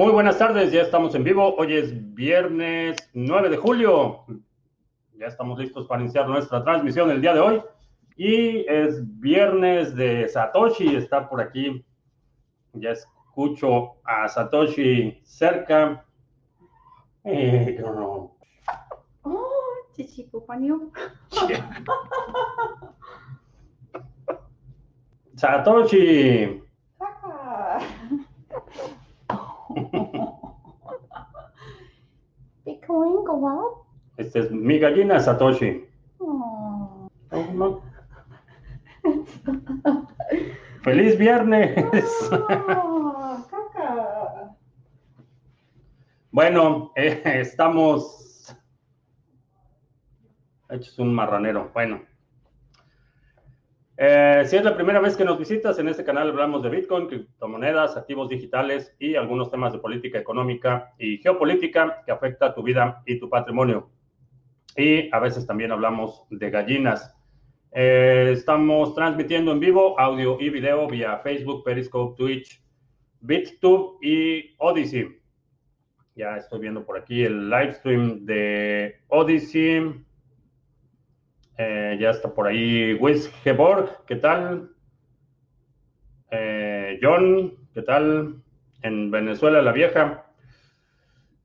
Muy buenas tardes, ya estamos en vivo. Hoy es viernes 9 de julio. Ya estamos listos para iniciar nuestra transmisión el día de hoy. Y es viernes de Satoshi, está por aquí. Ya escucho a Satoshi cerca. Eh, no. Oh, chichipupanio. Satoshi. Bitcoin go up. Este es mi gallina Satoshi. Oh. Oh, ¡Feliz viernes! Oh, bueno, eh, estamos hechos un marranero. Bueno, eh, si es la primera vez que nos visitas, en este canal hablamos de Bitcoin, criptomonedas, activos digitales y algunos temas de política económica y geopolítica que afecta tu vida y tu patrimonio. Y a veces también hablamos de gallinas. Eh, estamos transmitiendo en vivo audio y video vía Facebook, Periscope, Twitch, BitTube y Odyssey. Ya estoy viendo por aquí el live stream de Odyssey. Eh, ya está por ahí Wisgeborg, ¿qué tal? Eh, John, ¿qué tal? En Venezuela la Vieja.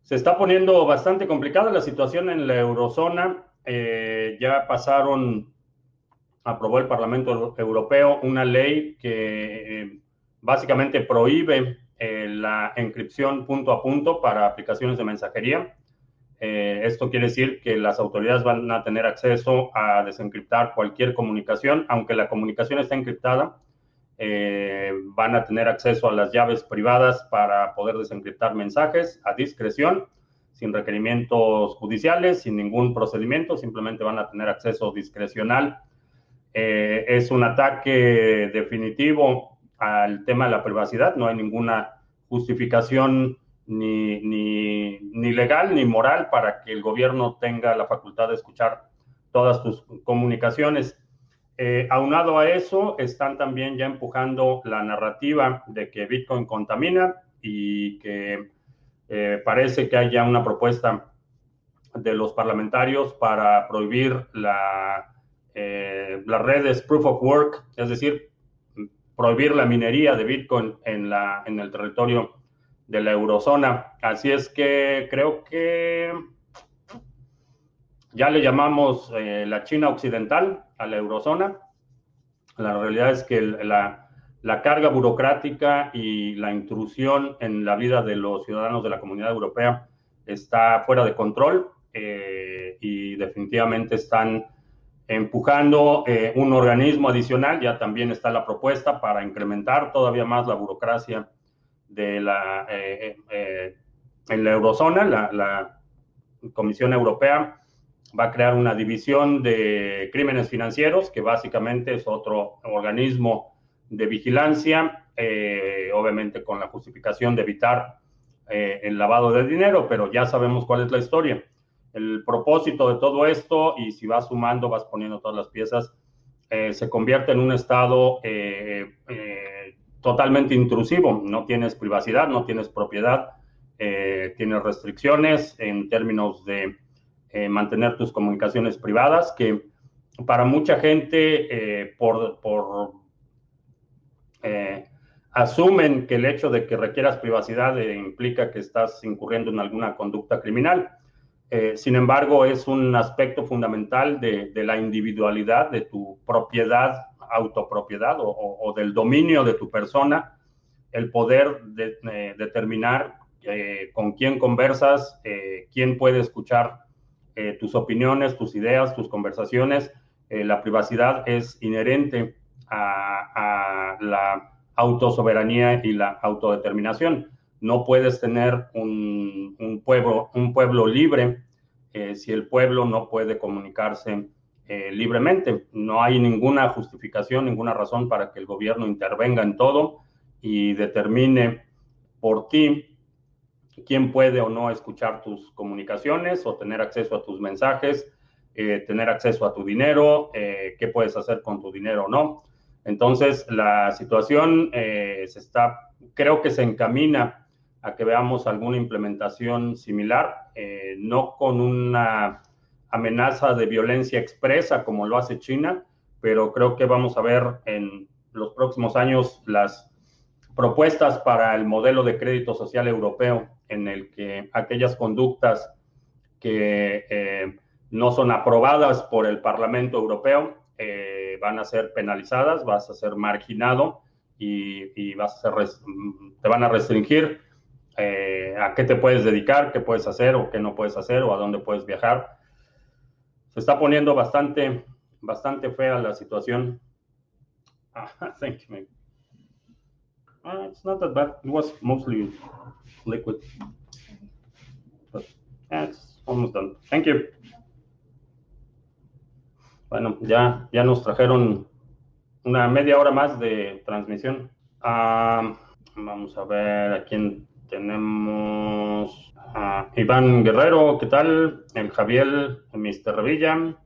Se está poniendo bastante complicada la situación en la eurozona. Eh, ya pasaron, aprobó el Parlamento Europeo una ley que básicamente prohíbe la encripción punto a punto para aplicaciones de mensajería. Eh, esto quiere decir que las autoridades van a tener acceso a desencriptar cualquier comunicación, aunque la comunicación está encriptada, eh, van a tener acceso a las llaves privadas para poder desencriptar mensajes a discreción, sin requerimientos judiciales, sin ningún procedimiento, simplemente van a tener acceso discrecional. Eh, es un ataque definitivo al tema de la privacidad, no hay ninguna justificación ni, ni, ni, legal ni moral para que el gobierno tenga la facultad de escuchar todas tus comunicaciones. Eh, aunado a eso, están también ya empujando la narrativa de que Bitcoin contamina y que eh, parece que haya una propuesta de los parlamentarios para prohibir la, eh, las redes proof of work, es decir, prohibir la minería de Bitcoin en, la, en el territorio de la eurozona. Así es que creo que ya le llamamos eh, la China occidental a la eurozona. La realidad es que la, la, carga burocrática y la intrusión en la vida de los ciudadanos de la comunidad europea está fuera de control eh, y definitivamente están empujando eh, un organismo adicional. Ya también está la propuesta para incrementar todavía más la burocracia de la, eh, eh, en la eurozona, la, Comisión Europea va a crear una división de crímenes financieros, que básicamente es otro organismo de vigilancia, eh, obviamente con la justificación de evitar el lavado de dinero, pero ya sabemos cuál es la historia. El propósito de todo esto, y si vas sumando, vas poniendo todas las piezas, se convierte en un estado totalmente intrusivo, no tienes privacidad, no tienes propiedad, eh, tienes restricciones en términos de eh, mantener tus comunicaciones privadas, que para mucha gente eh, por, por asumen que el hecho de que requieras privacidad implica que estás incurriendo en alguna conducta criminal. sin embargo, es un aspecto fundamental de, de la individualidad, de tu propiedad autopropiedad o, del dominio de tu persona, el poder de, eh, determinar eh, con quién conversas, eh, quién puede escuchar tus opiniones, tus ideas, tus conversaciones. la privacidad es inherente a, la autosoberanía y la autodeterminación. No puedes tener un, pueblo, un pueblo libre si el pueblo no puede comunicarse eh, libremente. No hay ninguna justificación, ninguna razón para que el gobierno intervenga en todo y determine por ti quién puede o no escuchar tus comunicaciones o tener acceso a tus mensajes, eh, tener acceso a tu dinero, eh, qué puedes hacer con tu dinero o no. Entonces, la situación se está, creo que se encamina a que veamos alguna implementación similar, no con una amenaza de violencia expresa como lo hace China, pero creo que vamos a ver en los próximos años las propuestas para el modelo de crédito social europeo en el que aquellas conductas que eh, no son aprobadas por el Parlamento Europeo eh, van a ser penalizadas, vas a ser marginado y, vas a ser, te van a restringir eh, a qué te puedes dedicar, qué puedes hacer o qué no puedes hacer o a dónde puedes viajar. Se está poniendo bastante, bastante fea la situación. Ah, thank you, Uh, it's not that bad. It was mostly liquid. But yeah, it's almost done. Thank you. Bueno, ya, ya nos trajeron una media hora más de transmisión. Uh, vamos a ver a quién tenemos. Uh, Iván Guerrero, ¿qué tal? El Javier, Mr. Revilla.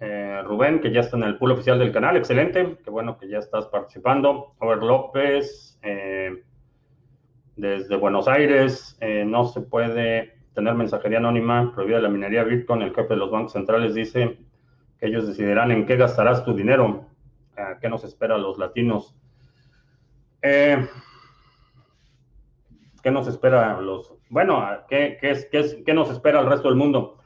Eh, Rubén, que ya está en el pool oficial del canal, excelente, qué bueno que ya estás participando. Over López, eh, desde Buenos Aires, eh, no se puede tener mensajería anónima, prohibida la minería Bitcoin. El jefe de los bancos centrales dice que ellos decidirán en qué gastarás tu dinero. ¿Qué nos espera a los latinos? ¿Qué nos espera los... Bueno, ¿qué, qué, es, qué, ¿qué nos espera al resto del mundo?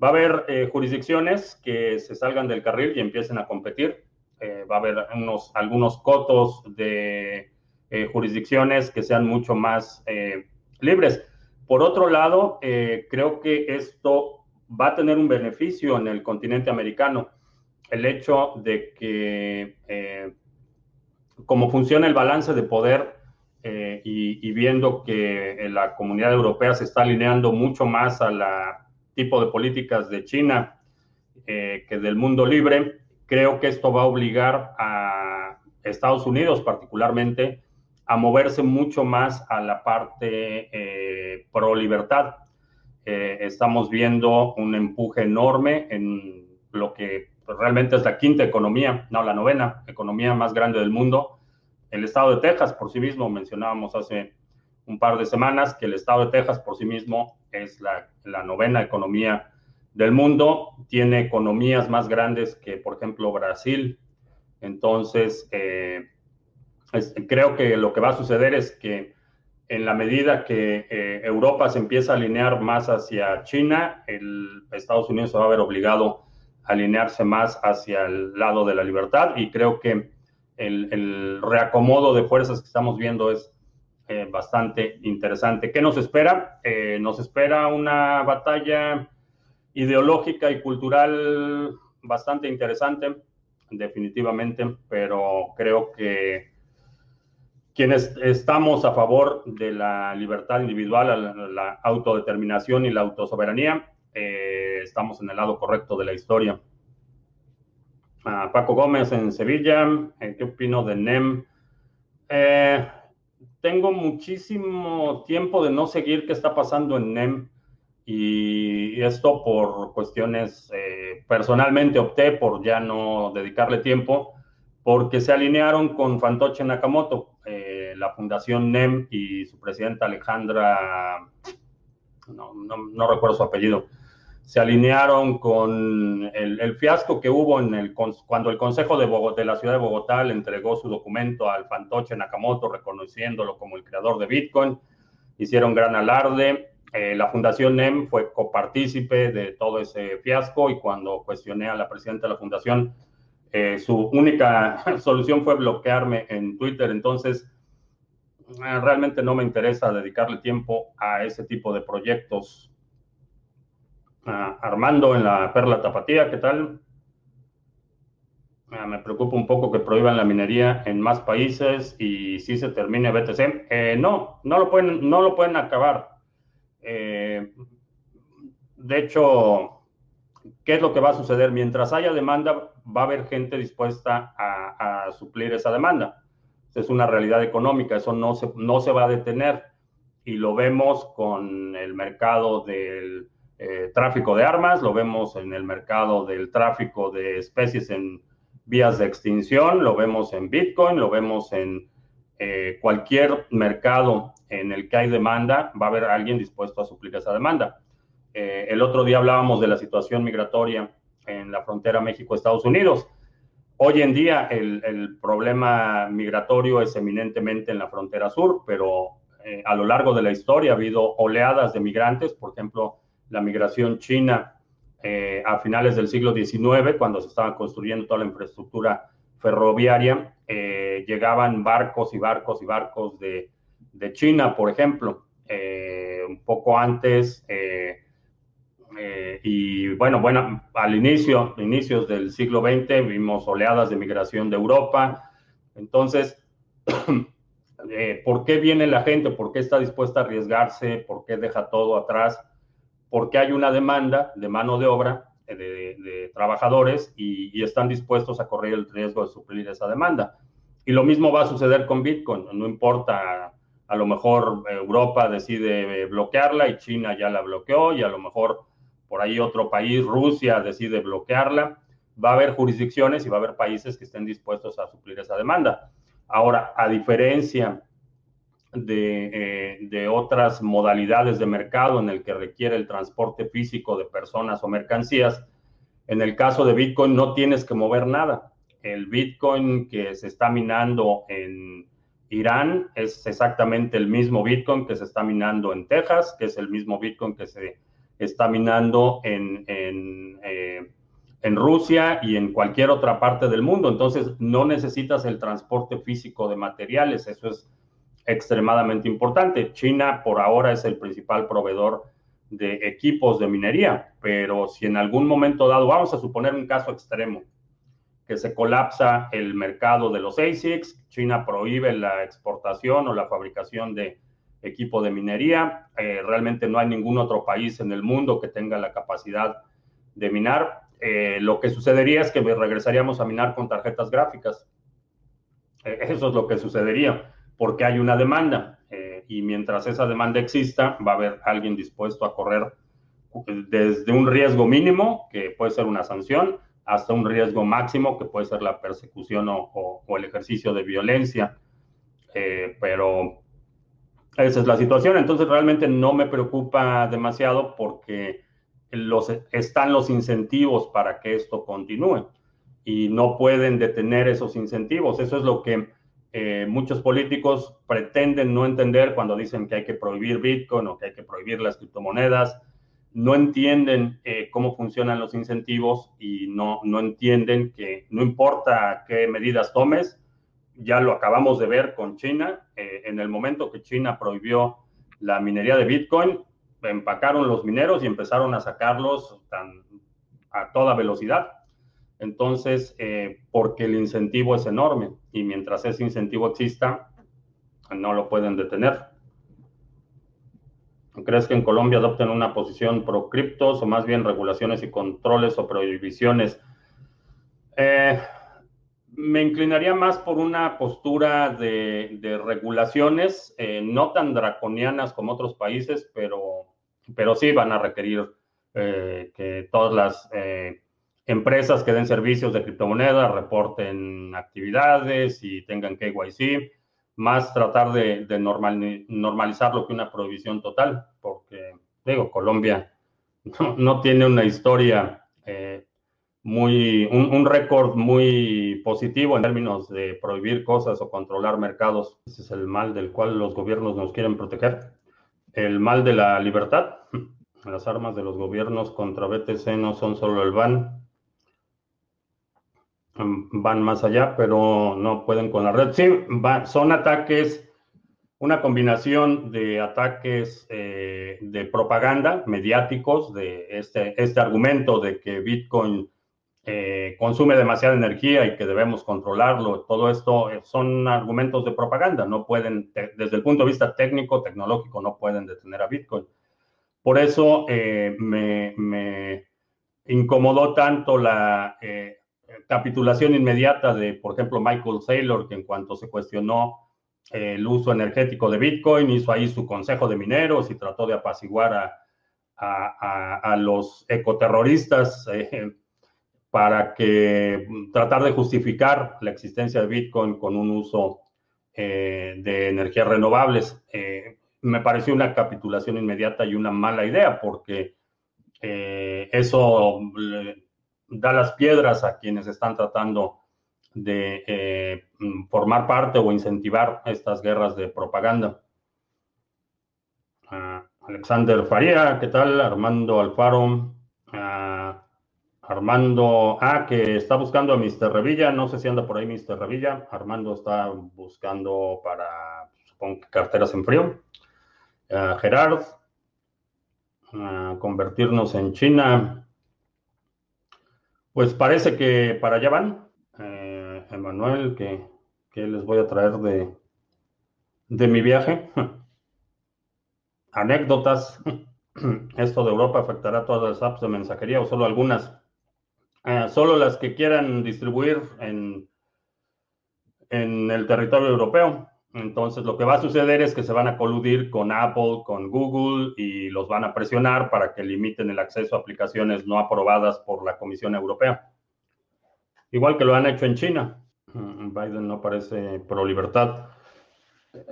Va a haber eh, jurisdicciones que se salgan del carril y empiecen a competir. Eh, va a haber unos, algunos cotos de eh, jurisdicciones que sean mucho más libres. Por otro lado, creo que esto va a tener un beneficio en el continente americano. El hecho de que, como funciona el balance de poder y, y viendo que la comunidad europea se está alineando mucho más a la tipo de políticas de China eh, que del mundo libre, creo que esto va a obligar a Estados Unidos particularmente a moverse mucho más a la parte eh, pro libertad. Eh, estamos viendo un empuje enorme en lo que realmente es la quinta economía, no la novena economía más grande del mundo. El estado de Texas por sí mismo, mencionábamos hace un par de semanas que el estado de Texas por sí mismo es la, novena economía del mundo, tiene economías más grandes que, por ejemplo, Brasil. Entonces, eh, creo que lo que va a suceder es que en la medida que eh, Europa se empieza a alinear más hacia China, Estados Unidos se va a ver obligado a alinearse más hacia el lado de la libertad y creo que el, reacomodo de fuerzas que estamos viendo es eh, bastante interesante. ¿Qué nos espera? Eh, nos espera una batalla ideológica y cultural bastante interesante, definitivamente, pero creo que quienes estamos a favor de la libertad individual, la, autodeterminación y la autosoberanía, eh, estamos en el lado correcto de la historia. Ah, Paco Gómez en Sevilla, ¿qué opino de NEM? tengo muchísimo tiempo de no seguir qué está pasando en NEM y esto por cuestiones, eh, personalmente opté por ya no dedicarle tiempo porque se alinearon con Fantoche Nakamoto, eh, la fundación NEM y su presidenta Alejandra, no recuerdo su apellido, se alinearon con el, fiasco que hubo en el, cuando el Consejo de, de la Ciudad de Bogotá le entregó su documento al fantoche Nakamoto reconociéndolo como el creador de Bitcoin. Hicieron gran alarde. Eh, la Fundación NEM fue copartícipe de todo ese fiasco y cuando cuestioné a la presidenta de la fundación, eh, su única solución fue bloquearme en Twitter. Entonces, eh, realmente no me interesa dedicarle tiempo a ese tipo de proyectos Armando en la Perla Tapatía, ¿qué tal? me preocupa un poco que prohíban la minería en más países y si se termine BTC. Eh, no, no lo pueden, no lo pueden acabar. Eh, de hecho, ¿qué es lo que va a suceder? Mientras haya demanda, va a haber gente dispuesta a, suplir esa demanda. Es una realidad económica, eso no se, no se va a detener. Y lo vemos con el mercado del eh, tráfico de armas, lo vemos en el mercado del tráfico de especies en vías de extinción, lo vemos en Bitcoin, lo vemos en eh, cualquier mercado en el que hay demanda, va a haber alguien dispuesto a suplir esa demanda. Eh, el otro día hablábamos de la situación migratoria en la frontera México-Estados Unidos. Hoy en día el, problema migratorio es eminentemente en la frontera sur, pero a lo largo de la historia ha habido oleadas de migrantes, por ejemplo, la migración china a finales del siglo XIX, cuando se estaba construyendo toda la infraestructura ferroviaria, eh, llegaban barcos y barcos y barcos de, China, por ejemplo, eh, un poco antes. Eh, y bueno, bueno, al inicio, inicios del siglo XX, vimos oleadas de migración de Europa. Entonces, ¿por qué viene la gente? ¿Por qué está dispuesta a arriesgarse? ¿Por qué deja todo atrás? Porque hay una demanda de mano de obra de, trabajadores y, están dispuestos a correr el riesgo de suplir esa demanda. Y lo mismo va a suceder con Bitcoin. No importa, a lo mejor Europa decide bloquearla y China ya la bloqueó y a lo mejor por ahí otro país, Rusia, decide bloquearla. Va a haber jurisdicciones y va a haber países que estén dispuestos a suplir esa demanda. Ahora, a diferencia de, eh, de, otras modalidades de mercado en el que requiere el transporte físico de personas o mercancías. En el caso de Bitcoin no tienes que mover nada. El Bitcoin que se está minando en Irán es exactamente el mismo Bitcoin que se está minando en Texas, que es el mismo Bitcoin que se está minando en, en, eh, en Rusia y en cualquier otra parte del mundo. Entonces no necesitas el transporte físico de materiales. Eso es extremadamente importante. China por ahora es el principal proveedor de equipos de minería, pero si en algún momento dado, vamos a suponer un caso extremo, que se colapsa el mercado de los ASICs, China prohíbe la exportación o la fabricación de equipo de minería, eh, realmente no hay ningún otro país en el mundo que tenga la capacidad de minar. Eh, lo que sucedería es que regresaríamos a minar con tarjetas gráficas. Eh, eso es lo que sucedería porque hay una demanda eh, y mientras esa demanda exista, va a haber alguien dispuesto a correr desde un riesgo mínimo, que puede ser una sanción, hasta un riesgo máximo, que puede ser la persecución o, el ejercicio de violencia. Eh, pero esa es la situación. Entonces realmente no me preocupa demasiado porque los, están los incentivos para que esto continúe y no pueden detener esos incentivos. Eso es lo que eh, muchos políticos pretenden no entender cuando dicen que hay que prohibir Bitcoin o que hay que prohibir las criptomonedas. No entienden eh, cómo funcionan los incentivos y no, no entienden que no importa qué medidas tomes, ya lo acabamos de ver con China. Eh, en el momento que China prohibió la minería de Bitcoin, empacaron los mineros y empezaron a sacarlos a toda velocidad. Entonces, eh, porque el incentivo es enorme y mientras ese incentivo exista, no lo pueden detener. ¿Crees que en Colombia adopten una posición pro criptos o más bien regulaciones y controles o prohibiciones? Eh, me inclinaría más por una postura de, regulaciones, eh, no tan draconianas como otros países, pero, pero sí van a requerir que todas las empresas que den servicios de criptomonedas reporten actividades y tengan KYC, más tratar de, normalizar lo que una prohibición total, porque, digo, Colombia no, tiene una historia eh, muy, un, récord muy positivo en términos de prohibir cosas o controlar mercados. Ese es el mal del cual los gobiernos nos quieren proteger. El mal de la libertad. Las armas de los gobiernos contra BTC no son solo el ban, van más allá, pero no pueden con la red. Sí, son ataques, una combinación de ataques eh, de propaganda mediáticos, de este, este argumento de que Bitcoin eh, consume demasiada energía y que debemos controlarlo. Todo esto eh, son argumentos de propaganda, no pueden, desde el punto de vista técnico, tecnológico, no pueden detener a Bitcoin. Por eso me, me, incomodó tanto la capitulación inmediata de, por ejemplo, Michael Saylor, que en cuanto se cuestionó eh, el uso energético de Bitcoin, hizo ahí su consejo de mineros y trató de apaciguar a, los ecoterroristas eh, para que tratar de justificar la existencia de Bitcoin con un uso eh, de energías renovables. Me pareció una capitulación inmediata y una mala idea porque eso da las piedras a quienes están tratando de formar parte o incentivar estas guerras de propaganda. Ah, Alexander Faría, ¿qué tal? Armando Alfaro. Ah, Armando, ah, que está buscando a Mr. Revilla, no sé si anda por ahí Mr. Revilla. Armando está buscando para, supongo que carteras en frío. Uh, Gerard, convertirnos en China. Pues parece que para allá van. Eh, Emanuel, que, les voy a traer de, de mi viaje. Anécdotas. Esto de Europa afectará a todas las apps de mensajería o solo algunas. Eh, solo las que quieran distribuir en, en el territorio europeo. Entonces, lo que va a suceder es que se van a coludir con Apple, con Google y los van a presionar para que limiten el acceso a aplicaciones no aprobadas por la Comisión Europea. Igual que lo han hecho en China. Mm, Biden no parece pro libertad.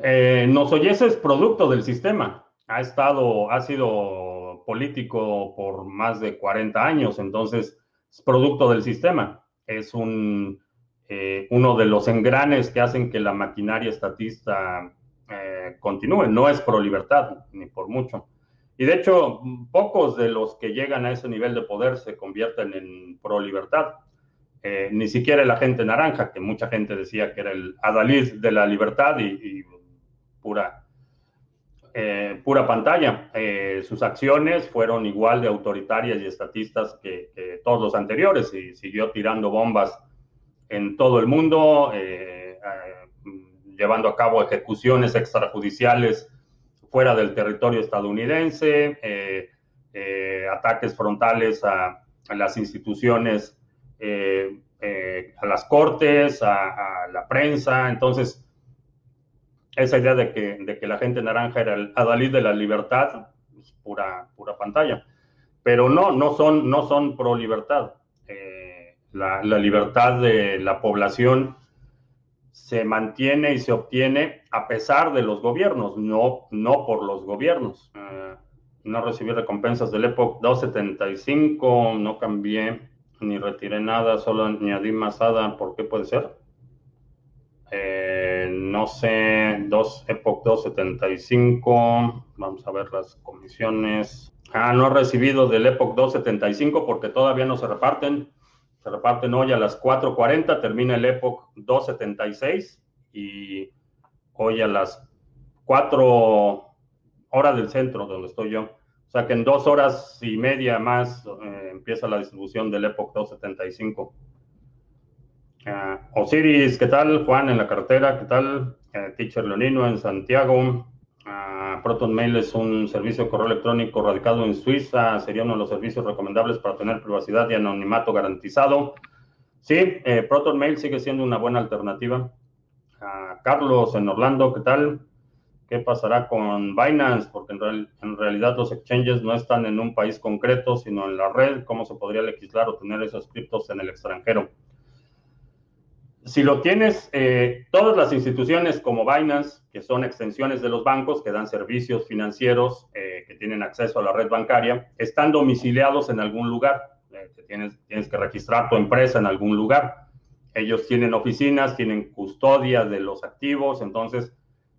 Eh, Nosoyes es producto del sistema. Ha estado, ha sido político por más de 40 años, entonces es producto del sistema. Es un, eh, uno de los engranes que hacen que la maquinaria estatista eh, continúe. No es pro libertad, ni por mucho. Y de hecho, pocos de los que llegan a ese nivel de poder se convierten en pro libertad. Eh, ni siquiera la gente naranja, que mucha gente decía que era el adalid de la libertad y pura pura pantalla. Sus acciones fueron igual de autoritarias y estatistas que, todos los anteriores y siguió tirando bombas en todo el mundo, eh, llevando a cabo ejecuciones extrajudiciales fuera del territorio estadounidense, ataques frontales a, las instituciones, a las cortes, a, a la prensa. Entonces, esa idea de que, de que la gente naranja era el adalid de la libertad, es pura, pura pantalla. Pero no, no son, no son pro libertad. La, libertad de la población se mantiene y se obtiene a pesar de los gobiernos, no, no por los gobiernos. Eh, no recibí recompensas del Epoch 275, no cambié ni retiré nada, solo añadí masada. ¿Por qué puede ser? Eh, no sé, dos Epoch 275. Vamos a ver las comisiones. Ah, no he recibido del Epoch 275 porque todavía no se reparten. Se reparten hoy a las 4.40, termina el Epoch 276 y hoy a las 4 horas del centro donde estoy yo. O sea que en dos horas y media más eh, empieza la distribución del Epoch 275. Uh, Osiris, ¿qué tal? Juan en la cartera, ¿qué tal? Uh, Teacher Leonino en Santiago. Uh, Proton Mail es un servicio de correo electrónico radicado en Suiza. Sería uno de los servicios recomendables para tener privacidad y anonimato garantizado. Sí, eh, Proton Mail sigue siendo una buena alternativa. Carlos en Orlando, ¿qué tal? ¿Qué pasará con Binance? Porque en, en, realidad los exchanges no están en un país concreto, sino en la red. ¿Cómo se podría legislar o tener esos criptos en el extranjero? Si lo tienes, eh, todas las instituciones como Binance, que son extensiones de los bancos, que dan servicios financieros, eh, que tienen acceso a la red bancaria, están domiciliados en algún lugar. Eh, tienes, tienes que registrar tu empresa en algún lugar. Ellos tienen oficinas, tienen custodia de los activos, entonces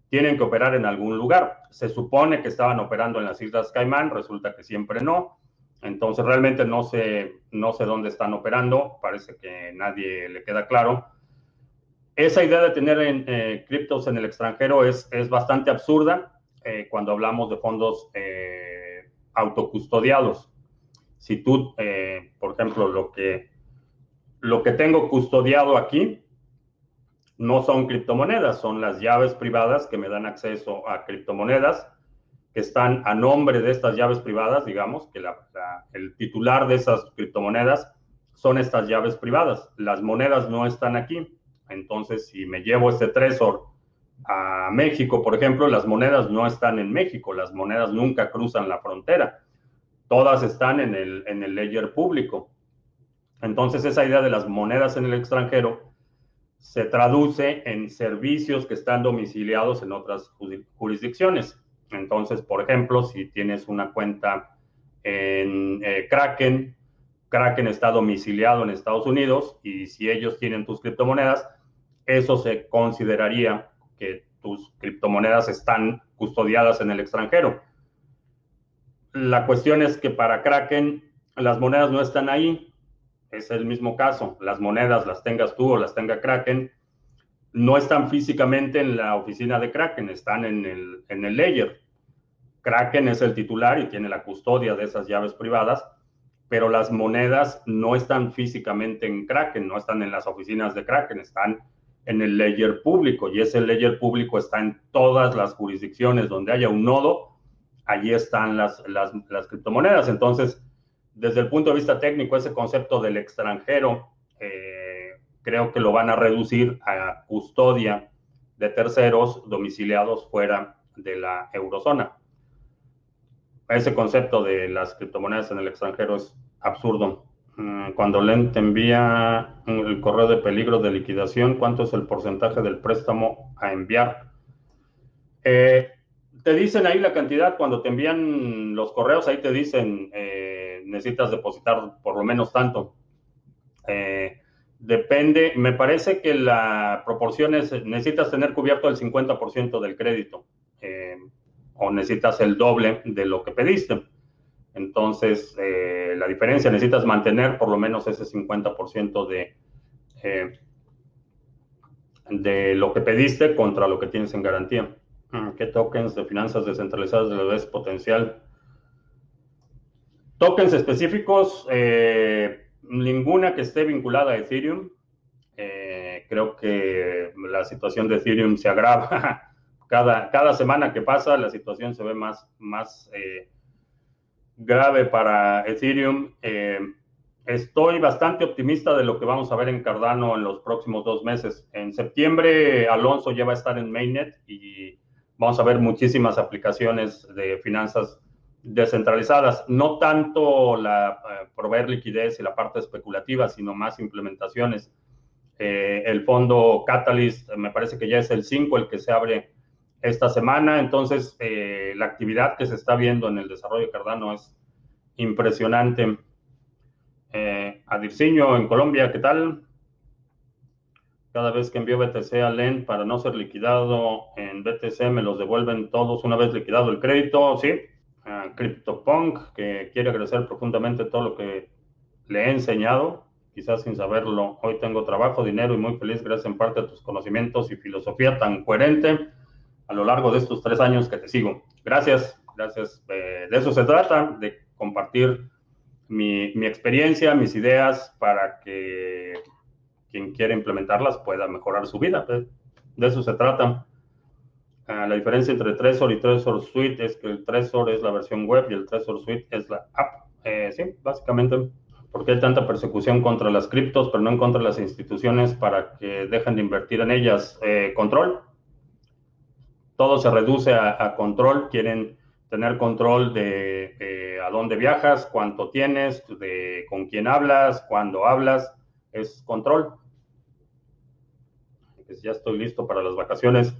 tienen que operar en algún lugar. Se supone que estaban operando en las Islas Caimán, resulta que siempre no. Entonces realmente no sé, no sé dónde están operando, parece que nadie le queda claro esa idea de tener en, eh, criptos en el extranjero es, es bastante absurda eh, cuando hablamos de fondos eh, autocustodiados. Si tú, por ejemplo, lo que, lo que tengo custodiado aquí no son criptomonedas, son las llaves privadas que me dan acceso a criptomonedas que están a nombre de estas llaves privadas, digamos, que el titular de esas criptomonedas son estas llaves privadas. Las monedas no están aquí. Entonces, si me llevo este Trezor a México, por ejemplo, las monedas no están en México, las monedas nunca cruzan la frontera, todas están en el, en ledger público. Entonces, esa idea de las monedas en el extranjero se traduce en servicios que están domiciliados en otras jurisdicciones. Entonces, por ejemplo, si tienes una cuenta en eh, Kraken, Kraken está domiciliado en Estados Unidos y si ellos tienen tus criptomonedas, eso se consideraría que tus criptomonedas están custodiadas en el extranjero. La cuestión es que para Kraken las monedas no están ahí, es el mismo caso. Las monedas, las tengas tú o las tenga Kraken, no están físicamente en la oficina de Kraken, están en el, en el layer. Kraken es el titular y tiene la custodia de esas llaves privadas, pero las monedas no están físicamente en Kraken, no están en las oficinas de Kraken, están en el ledger público y ese ledger público está en todas las jurisdicciones donde haya un nodo, allí están las, las, las criptomonedas. Entonces, desde el punto de vista técnico, ese concepto del extranjero eh, creo que lo van a reducir a custodia de terceros domiciliados fuera de la eurozona. Ese concepto de las criptomonedas en el extranjero es absurdo. Mm, cuando Len te envía el correo de peligro de liquidación, ¿cuánto es el porcentaje del préstamo a enviar? Eh, te dicen ahí la cantidad, cuando te envían los correos, ahí te dicen, eh, necesitas depositar por lo menos tanto. Eh, depende, me parece que la proporción es, necesitas tener cubierto el 50% del crédito o necesitas el doble de lo que pediste. Entonces, la diferencia, necesitas mantener por lo menos ese 50% de, de lo que pediste contra lo que tienes en garantía. Mm, ¿Qué tokens de finanzas descentralizadas de la vez potencial? Tokens específicos, eh, ninguna que esté vinculada a Ethereum. Eh, creo que la situación de Ethereum se agrava. Cada, cada semana que pasa, la situación se ve más, más eh, grave para Ethereum. estoy bastante optimista de lo que vamos a ver en Cardano en los próximos dos meses. En septiembre, Alonso ya va a estar en Mainnet y vamos a ver muchísimas aplicaciones de finanzas descentralizadas, no tanto la eh, proveer liquidez y la parte especulativa, sino más implementaciones. Eh, el fondo Catalyst me parece que ya es el 5 el que se abre esta semana, entonces eh, la actividad que se está viendo en el desarrollo de Cardano es impresionante. Adirciño en Colombia, ¿qué tal? Cada vez que envío BTC a LEN para no ser liquidado en BTC, me los devuelven todos una vez liquidado el crédito. Sí, CryptoPunk, que quiere agradecer profundamente todo lo que le he enseñado, quizás sin saberlo. Hoy tengo trabajo, dinero y muy feliz gracias en parte a tus conocimientos y filosofía tan coherente a lo largo de estos tres años que te sigo. Gracias, gracias. Eh, de eso se trata, de compartir mi, mi experiencia, mis ideas para que quien quiere implementarlas pueda mejorar su vida. De eso se trata. Ah, la diferencia entre Trezor y Trezor Suite es que el Trezor es la versión web y el Trezor Suite es la app. Eh, sí, básicamente, porque hay tanta persecución contra las criptos, pero no contra las instituciones para que dejen de invertir en ellas. Eh, control. Todo se reduce a, control. Quieren tener control de a dónde viajas, cuánto tienes, de con quién hablas, cuándo hablas. Es control ya estoy listo para las vacaciones.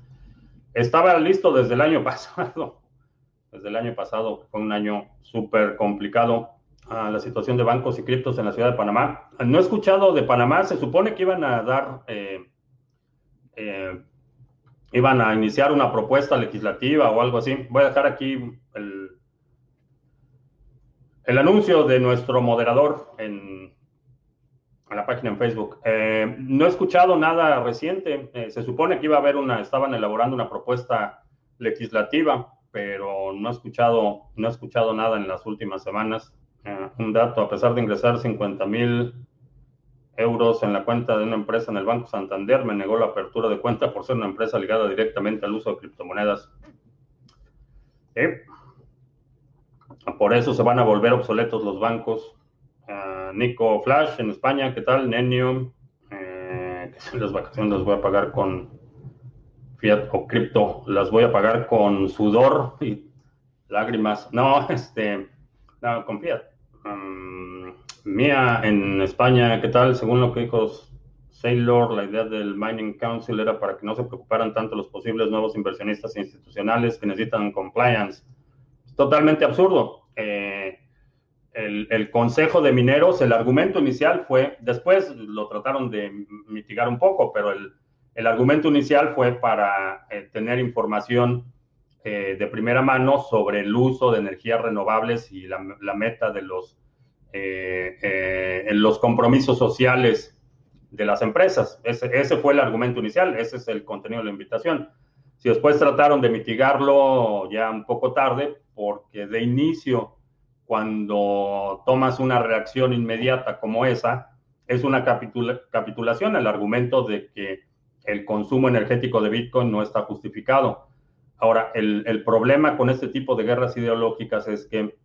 Estaba listo desde el año pasado. Desde el año pasado fue un año súper complicado. Ah, la situación de bancos y criptos en la ciudad de Panamá. No he escuchado de Panamá. Se supone que iban a dar, eh, eh, iban a iniciar una propuesta legislativa o algo así. Voy a dejar aquí el, el anuncio de nuestro moderador en la página en Facebook. Eh, no he escuchado nada reciente. Eh, se supone que iba a haber una, estaban elaborando una propuesta legislativa, pero no he escuchado, no he escuchado nada en las últimas semanas. Eh, un dato, a pesar de ingresar 50 mil euros en la cuenta de una empresa en el Banco Santander, me negó la apertura de cuenta por ser una empresa ligada directamente al uso de criptomonedas. Por eso se van a volver obsoletos los bancos. Nico Flash en España, ¿qué tal? Nenio, eh, las vacaciones las voy a pagar con fiat o cripto, las voy a pagar con sudor y lágrimas. No, este, no, con fiat. Mm, Mía en España, ¿qué tal? Según lo que dijo Sailor, la idea del Mining Council era para que no se preocuparan tanto los posibles nuevos inversionistas institucionales que necesitan compliance. Es totalmente absurdo. Eh, el, el, Consejo de Mineros, el argumento inicial fue, después lo trataron de mitigar un poco, pero el, el argumento inicial fue para eh, tener información eh, de primera mano sobre el uso de energías renovables y la, la meta de los, eh, los compromisos sociales de las empresas. Ese, ese, fue el argumento inicial, ese es el contenido de la invitación. Si después trataron de mitigarlo ya un poco tarde, porque de inicio, cuando tomas una reacción inmediata como esa, es una capitula capitulación al argumento de que el consumo energético de Bitcoin no está justificado. Ahora, el, el, problema con este tipo de guerras ideológicas es que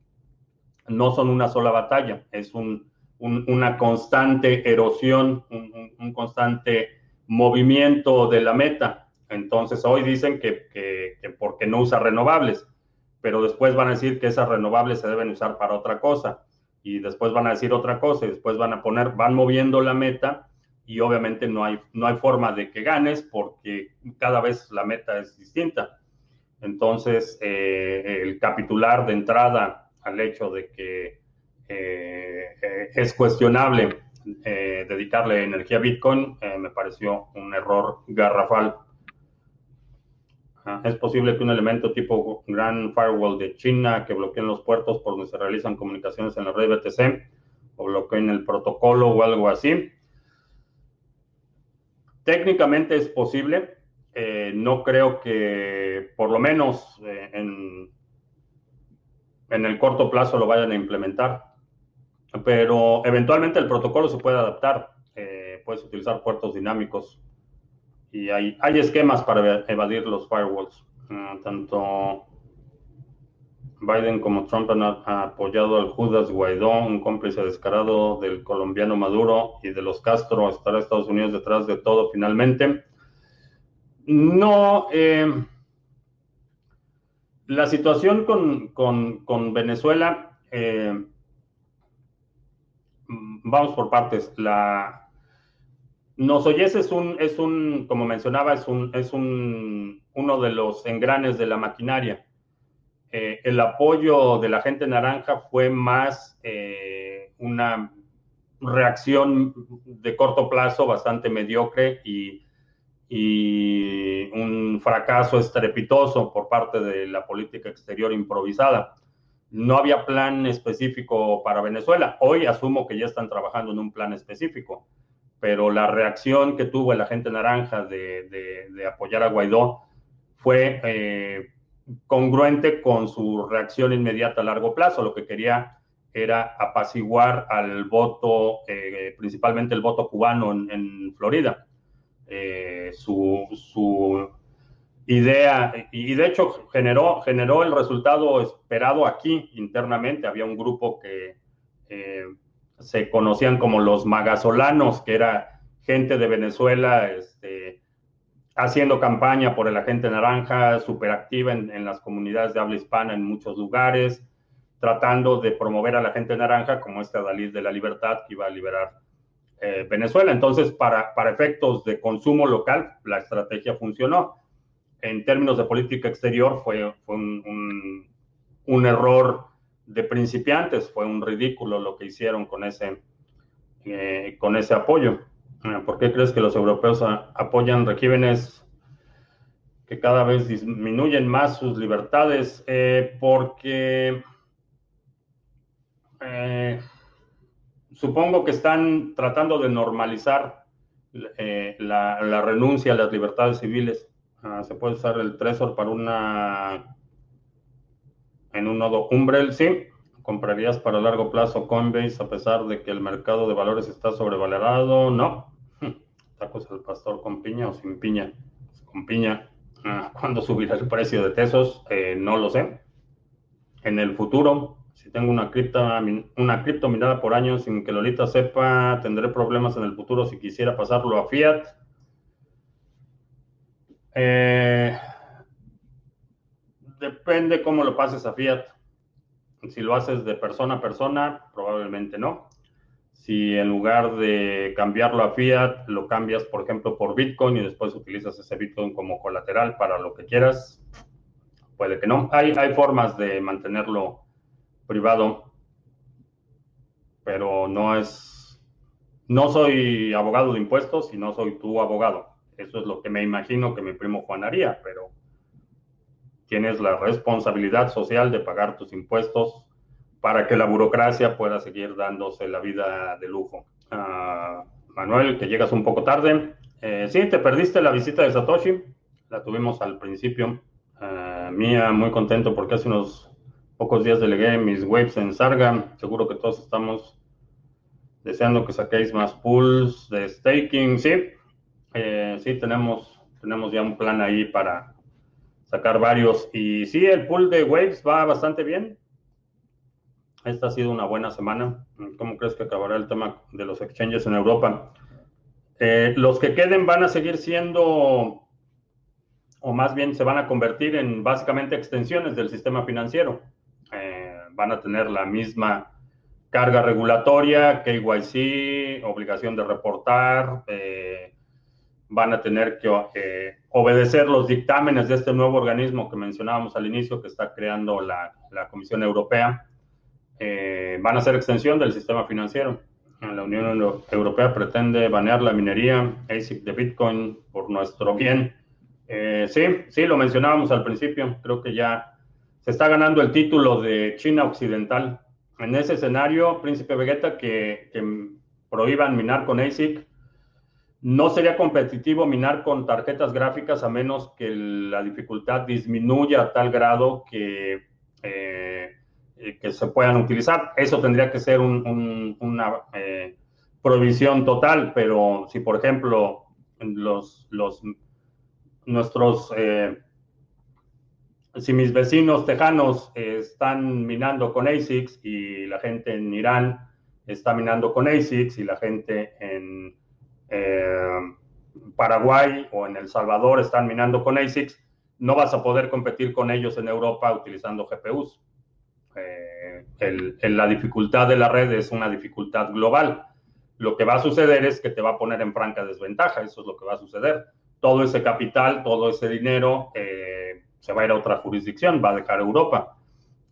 no son una sola batalla, es un, un, una constante erosión, un, un, constante movimiento de la meta. Entonces, hoy dicen que, que, que porque no usa renovables, pero después van a decir que esas renovables se deben usar para otra cosa, y después van a decir otra cosa, y después van a poner, van moviendo la meta y obviamente no hay, no hay forma de que ganes porque cada vez la meta es distinta. Entonces, eh, el capitular de entrada al hecho de que eh, eh, es cuestionable dedicarle energía a Bitcoin me pareció un error garrafal. Ah, es posible que un elemento tipo Grand Firewall de China que bloqueen los puertos por donde se realizan comunicaciones en la red BTC o bloqueen el protocolo o algo así. Técnicamente es posible. Eh, no creo que, por lo menos eh, en, en el corto plazo, lo vayan a implementar. Pero eventualmente el protocolo se puede adaptar. Eh, puedes utilizar puertos dinámicos y hay, hay esquemas para evadir los firewalls. Uh, tanto Biden como Trump han apoyado al Judas Guaidó, un cómplice descarado del colombiano Maduro y de los Castro. ¿Estará Estados Unidos detrás de todo finalmente? No. Eh, la situación con, Venezuela, eh, vamos por partes. La, Nosoyes es un, es un, como mencionaba, es un, es un, uno de los engranes de la maquinaria eh, el apoyo de la gente naranja fue más eh, una reacción de corto plazo bastante mediocre y, y, un fracaso estrepitoso por parte de la política exterior improvisada. No había plan específico para Venezuela. Hoy asumo que ya están trabajando en un plan específico, pero la reacción que tuvo la gente naranja de, de, apoyar a Guaidó fue eh, congruente con su reacción inmediata a largo plazo. Lo que quería era apaciguar al voto, eh, principalmente el voto cubano en, Florida. Eh, su, su, idea, y de hecho generó, generó el resultado esperado aquí internamente. Había un grupo que eh, se conocían como los magasolanos, que era gente de Venezuela, este, haciendo campaña por el agente naranja, súper activa en, en, las comunidades de habla hispana en muchos lugares, tratando de promover a la gente naranja como este Adalid de la Libertad que iba a liberar eh, Venezuela. Entonces, para, para efectos de consumo local, la estrategia funcionó. En términos de política exterior, fue, fue un, un, un, error de principiantes, fue un ridículo lo que hicieron con ese, eh, con ese apoyo. Ah, ¿Por qué crees que los europeos apoyan regímenes que cada vez disminuyen más sus libertades? Eh, porque eh, supongo que están tratando de normalizar eh, la, renuncia a las libertades civiles. Ah, se puede usar el Trezor para una en un nodo Umbrel, sí. ¿Comprarías para largo plazo Coinbase a pesar de que el mercado de valores está sobrevalorado? No. Tacos al pastor con piña o sin piña. Con piña. Ah, ¿Cuándo subirá el precio de Tesos? Eh, no lo sé. En el futuro, si tengo una cripto, una cripto minada por año sin que Lolita sepa, tendré problemas en el futuro si quisiera pasarlo a Fiat. Eh, depende cómo lo pases a Fiat. Si lo haces de persona a persona, probablemente no. si en lugar de cambiarlo a fiat, lo cambias, por ejemplo, por Bitcoin y después utilizas ese Bitcoin como colateral para lo que quieras, puede que no. Hay, hay formas de mantenerlo privado, pero no es, no soy abogado de impuestos y no soy tu abogado. Eso es lo que me imagino que mi primo Juan haría, pero tienes la responsabilidad social de pagar tus impuestos para que la burocracia pueda seguir dándose la vida de lujo. Uh, Manuel, que llegas un poco tarde. Eh, sí, te perdiste la visita de Satoshi. La tuvimos al principio. Uh, Mía, muy contento porque hace unos pocos días delegué mis waves en Sarga. Seguro que todos estamos deseando que saquéis más pools de staking. Sí, eh, sí, tenemos, tenemos ya un plan ahí para sacar varios. Y sí, el pool de waves va bastante bien. Esta ha sido una buena semana. ¿Cómo crees que acabará el tema de los exchanges en Europa? Eh, los que queden van a seguir siendo, o más bien se van a convertir en básicamente extensiones del sistema financiero. Eh, van a tener la misma carga regulatoria, KYC, obligación de reportar, eh, van a tener que obedecer los dictámenes de este nuevo organismo que mencionábamos al inicio que está creando la, la Comisión Europea eh, van a ser extensión del sistema financiero. La Unión Europea pretende banear la minería ASIC de Bitcoin por nuestro bien. Eh, sí, sí, lo mencionábamos al principio. Creo que ya se está ganando el título de China Occidental. En ese escenario, Príncipe Vegeta, que, que prohíban minar con ASIC, no sería competitivo minar con tarjetas gráficas a menos que la dificultad disminuya a tal grado que eh, que se puedan utilizar. Eso tendría que ser una eh, provisión total, pero si por ejemplo los, los nuestros, eh, si mis vecinos tejanos están minando con ASICs y la gente en Irán está minando con ASICs y la gente en Paraguay o en El Salvador están minando con ASICs, no vas a poder competir con ellos en Europa utilizando GPUs. Eh, la dificultad de la red es una dificultad global. Lo que va a suceder es que te va a poner en franca desventaja, eso es lo que va a suceder. Todo ese capital, todo ese dinero eh, se va a ir a otra jurisdicción, va a dejar Europa.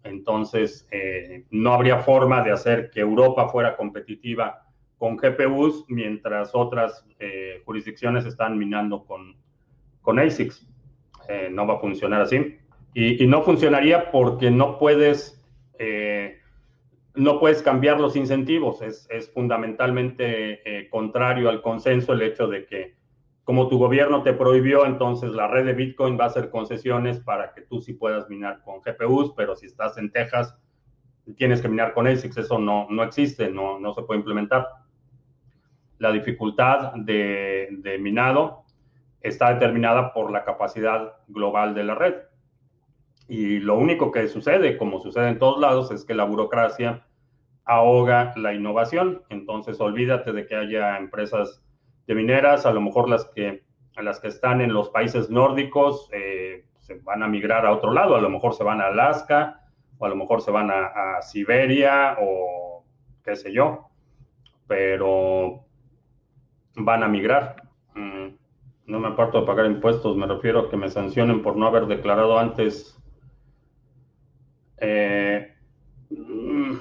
Entonces, eh, no habría forma de hacer que Europa fuera competitiva con GPUs mientras otras jurisdicciones están minando con, con ASICs. no va a funcionar así. Y, y, no funcionaría porque no puedes eh, no puedes cambiar los incentivos. Es, fundamentalmente eh, contrario al consenso el hecho de que como tu gobierno te prohibió, entonces la red de Bitcoin va a hacer concesiones para que tú sí puedas minar con GPUs, pero si estás en Texas, tienes que minar con ASICs. Eso no, no existe, no, no se puede implementar. La dificultad de, de minado está determinada por la capacidad global de la red. Y lo único que sucede, como sucede en todos lados, es que la burocracia ahoga la innovación. Entonces, olvídate de que haya empresas de mineras, a lo mejor las que, las que están en los países nórdicos eh, se van a migrar a otro lado, a lo mejor se van a Alaska, o a lo mejor se van a, Siberia, o qué sé yo, pero van a migrar. Mm, no me aparto de pagar impuestos, me refiero a que me sancionen por no haber declarado antes eh, mm,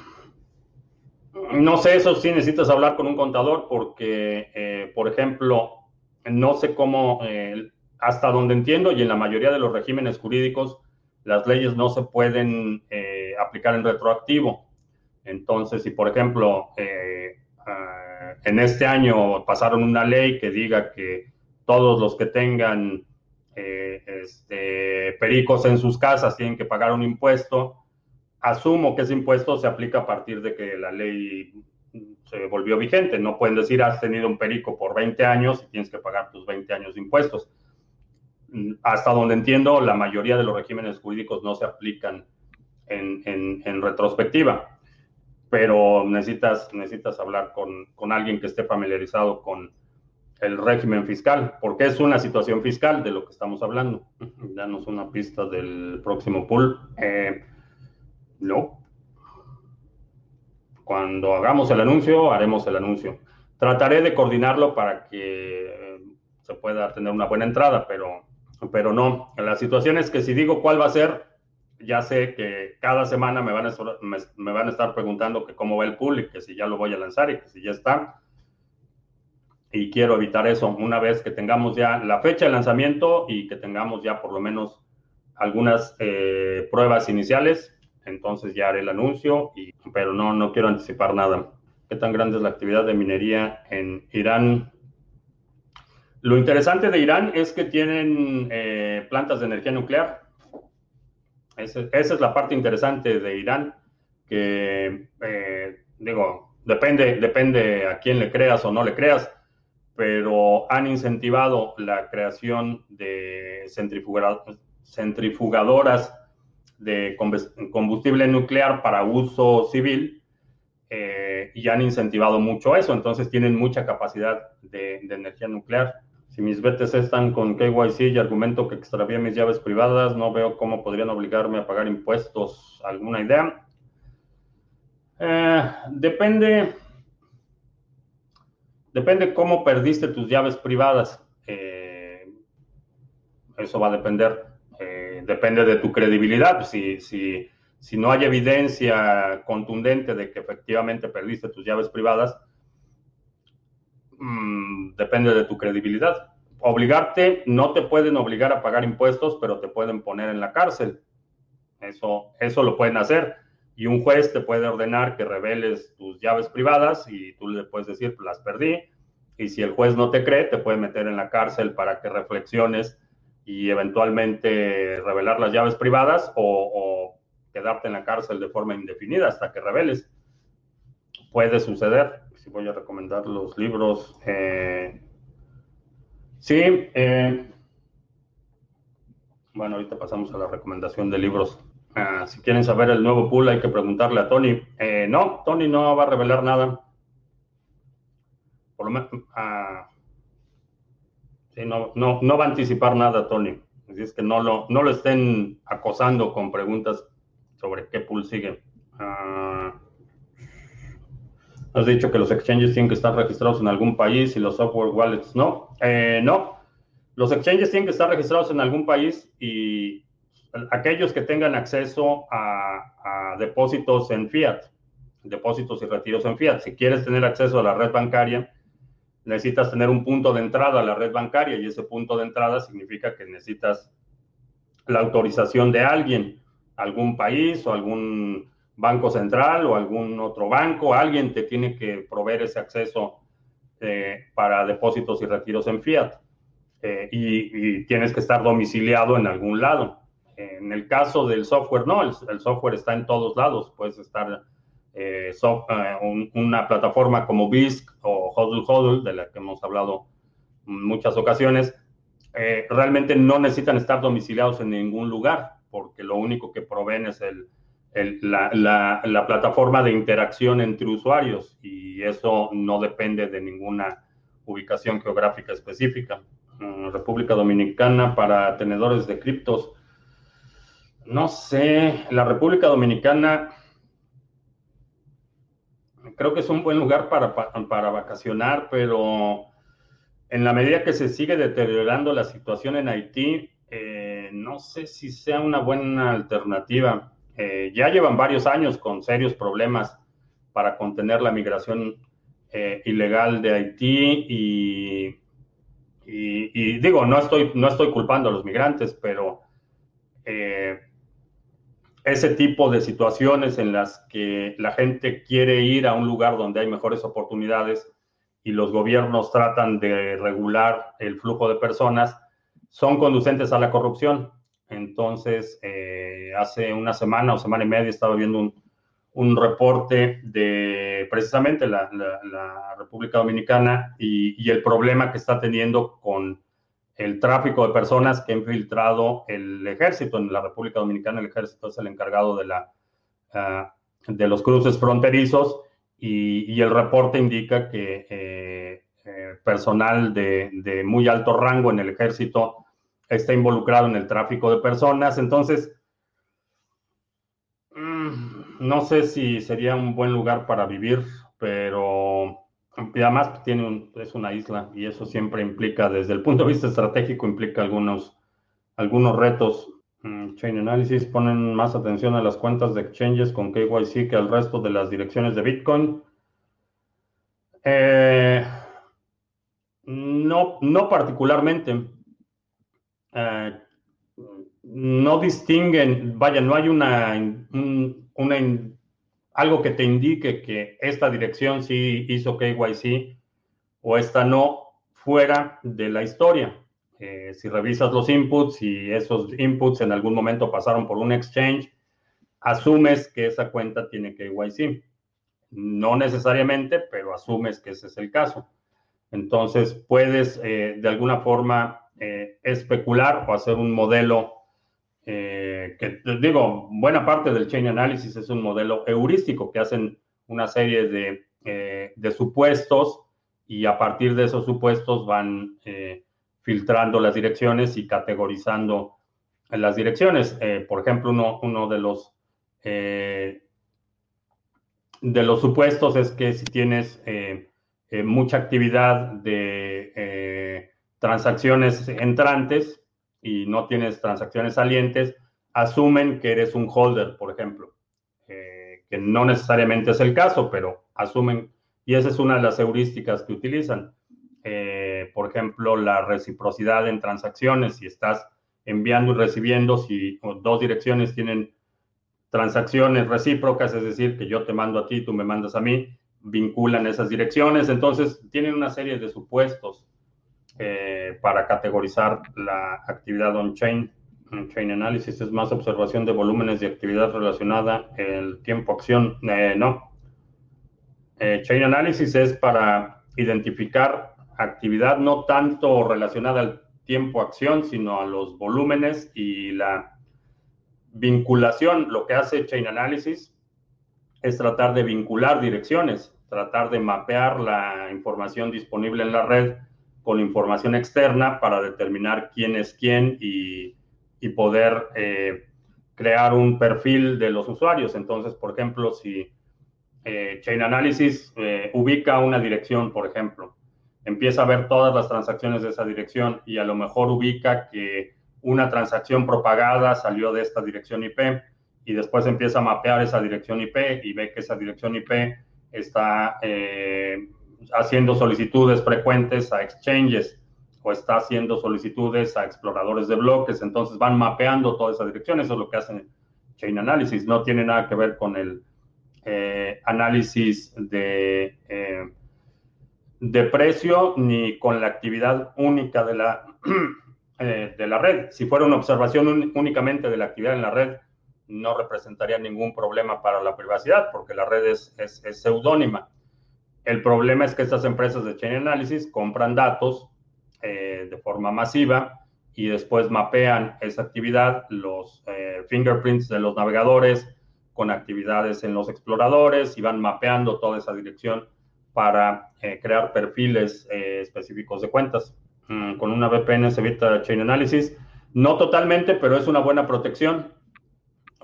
no sé, eso sí necesitas hablar con un contador porque, eh, por ejemplo, no sé cómo, eh, hasta donde entiendo y en la mayoría de los regímenes jurídicos, las leyes no se pueden aplicar en retroactivo. Entonces, si por ejemplo, ah, en este año pasaron una ley que diga que todos los que tengan este, pericos en sus casas tienen que pagar un impuesto, asumo que ese impuesto se aplica a partir de que la ley se volvió vigente. No pueden decir, has tenido un perico por 20 años y tienes que pagar tus 20 años de impuestos. Hasta donde entiendo, la mayoría de los regímenes jurídicos no se aplican en, retrospectiva, pero necesitas, necesitas hablar con, con, alguien que esté familiarizado con el régimen fiscal, porque es una situación fiscal de lo que estamos hablando. Danos una pista del próximo pool. Eh, no. Cuando hagamos el anuncio, haremos el anuncio. Trataré de coordinarlo para que eh, se pueda tener una buena entrada, pero, pero no. La situación es que si digo cuál va a ser, ya sé que cada semana me van a estar, preguntando que cómo va el pool y que si ya lo voy a lanzar y que si ya está. Y quiero evitar eso una vez que tengamos ya la fecha de lanzamiento y que tengamos ya por lo menos algunas eh, pruebas iniciales. Entonces ya haré el anuncio, y, pero no, no quiero anticipar nada. ¿Qué tan grande es la actividad de minería en Irán? Lo interesante de Irán es que tienen eh, plantas de energía nuclear esa, es la parte interesante de Irán, que eh, digo, depende, depende a quién le creas o no le creas, pero han incentivado la creación de centrifugadoras de combustible nuclear para uso civil eh, y han incentivado mucho eso, entonces tienen mucha capacidad de energía nuclear. Si mis BTC están con KYC y argumento que extravié mis llaves privadas, no veo cómo podrían obligarme a pagar impuestos. ¿Alguna idea? Eh, depende. Depende cómo perdiste tus llaves privadas. Eh, eso va a depender. Eh, depende de tu credibilidad. Si, no hay evidencia contundente de que efectivamente perdiste tus llaves privadas, Mm, depende de tu credibilidad. Obligarte, no te pueden obligar a pagar impuestos, pero te pueden poner en la cárcel. Eso, eso lo pueden hacer. Y un juez te puede ordenar que reveles tus llaves privadas y tú le puedes decir, las perdí. Y si el juez no te cree, te puede meter en la cárcel para que reflexiones y eventualmente revelar las llaves privadas o, quedarte en la cárcel de forma indefinida hasta que reveles. Puede suceder si voy a recomendar los libros. Eh, sí, eh, bueno, ahorita pasamos a la recomendación de libros. Ah, si quieren saber el nuevo pool, hay que preguntarle a Tony. Eh, no, Tony no va a revelar nada. Por lo menos, ah, sí, no, no, no, va a anticipar nada, Tony. Así es que no lo, no lo estén acosando con preguntas sobre qué pool sigue. Ah, Has dicho que los exchanges tienen que estar registrados en algún país y los software wallets no. Eh, no, los exchanges tienen que estar registrados en algún país y aquellos que tengan acceso a, depósitos en fiat, depósitos y retiros en fiat. Si quieres tener acceso a la red bancaria, necesitas tener un punto de entrada a la red bancaria y ese punto de entrada significa que necesitas la autorización de alguien, algún país o algún Banco Central o algún otro banco, alguien te tiene que proveer ese acceso eh, para depósitos y retiros en fiat. Eh, y, tienes que estar domiciliado en algún lado. En el caso del software, no, el, software está en todos lados. Puedes estar eh, una plataforma como BISC o Hodl Hodl, de la que hemos hablado en muchas ocasiones, realmente no necesitan estar domiciliados en ningún lugar, porque lo único que proveen es el, la, plataforma de interacción entre usuarios y eso no depende de ninguna ubicación geográfica específica. Mm, República Dominicana para tenedores de criptos. No sé, la República Dominicana creo que es un buen lugar para, para, vacacionar, pero en la medida que se sigue deteriorando la situación en Haití, eh, no sé si sea una buena alternativa. Eh, ya llevan varios años con serios problemas para contener la migración eh, ilegal de Haití y, y, digo, no estoy, no estoy culpando a los migrantes, pero ese tipo de situaciones en las que la gente quiere ir a un lugar donde hay mejores oportunidades y los gobiernos tratan de regular el flujo de personas, son conducentes a la corrupción. Entonces, eh, hace una semana o semana y media estaba viendo un, reporte de precisamente la, República Dominicana y, el problema que está teniendo con el tráfico de personas que ha infiltrado el ejército. En la República Dominicana el ejército es el encargado de, la, ah, de los cruces fronterizos y, el reporte indica que eh, eh, personal de, muy alto rango en el ejército está involucrado en el tráfico de personas. Entonces, mm, no sé si sería un buen lugar para vivir, pero además tiene un, es una isla y eso siempre implica, desde el punto de vista estratégico, implica algunos, algunos retos. Mm, Chain Analysis ponen más atención a las cuentas de exchanges con KYC que al resto de las direcciones de Bitcoin. Eh, no, no particularmente. Eh, no distinguen, vaya, no hay una, algo que te indique que esta dirección sí hizo KYC o esta no fuera de la historia. Eh, si revisas los inputs y esos inputs en algún momento pasaron por un exchange, asumes que esa cuenta tiene KYC. No necesariamente, pero asumes que ese es el caso. Entonces, puedes eh, de alguna forma eh, especular o hacer un modelo eh, que, digo, buena parte del chain analysis es un modelo heurístico que hacen una serie de, de supuestos y a partir de esos supuestos van filtrando las direcciones y categorizando las direcciones. por ejemplo, uno, uno de los de los supuestos es que si tienes eh, mucha actividad de eh, transacciones entrantes y no tienes transacciones salientes, asumen que eres un holder, por ejemplo, eh, que no necesariamente es el caso, pero asumen, y esa es una de las heurísticas que utilizan. por ejemplo, la reciprocidad en transacciones, si estás enviando y recibiendo, si dos direcciones tienen transacciones recíprocas, es decir, que yo te mando a ti, tú me mandas a mí, vinculan esas direcciones. Entonces, tienen una serie de supuestos eh, para categorizar la actividad on-chain. Chain Analysis es más observación de volúmenes de actividad relacionada el tiempo-acción. Eh, no. Eh, chain Analysis es para identificar actividad no tanto relacionada al tiempo-acción, sino a los volúmenes y la vinculación. Lo que hace Chain Analysis es tratar de vincular direcciones tratar de mapear la información disponible en la red con información externa para determinar quién es quién y, poder eh, crear un perfil de los usuarios. Entonces, por ejemplo, si eh, Chain Analysis eh, ubica una dirección, por ejemplo, empieza a ver todas las transacciones de esa dirección y a lo mejor ubica que una transacción propagada salió de esta dirección IP y después empieza a mapear esa dirección IP y ve que esa dirección IP está eh, haciendo solicitudes frecuentes a exchanges o está haciendo solicitudes a exploradores de bloques, entonces van mapeando toda esa dirección, eso es lo que hacen Chain Analysis, no tiene nada que ver con el eh, análisis de, eh, de precio ni con la actividad única de la, de la red. Si fuera una observación únicamente de la actividad en la red, no representaría ningún problema para la privacidad porque la red es, es, seudónima. El problema es que estas empresas de Chain Analysis compran datos eh, de forma masiva y después mapean esa actividad, los eh, fingerprints de los navegadores con actividades en los exploradores y van mapeando toda esa dirección para eh, crear perfiles específicos de cuentas. Mm, con una VPN se evita Chain Analysis. No totalmente, pero es una buena protección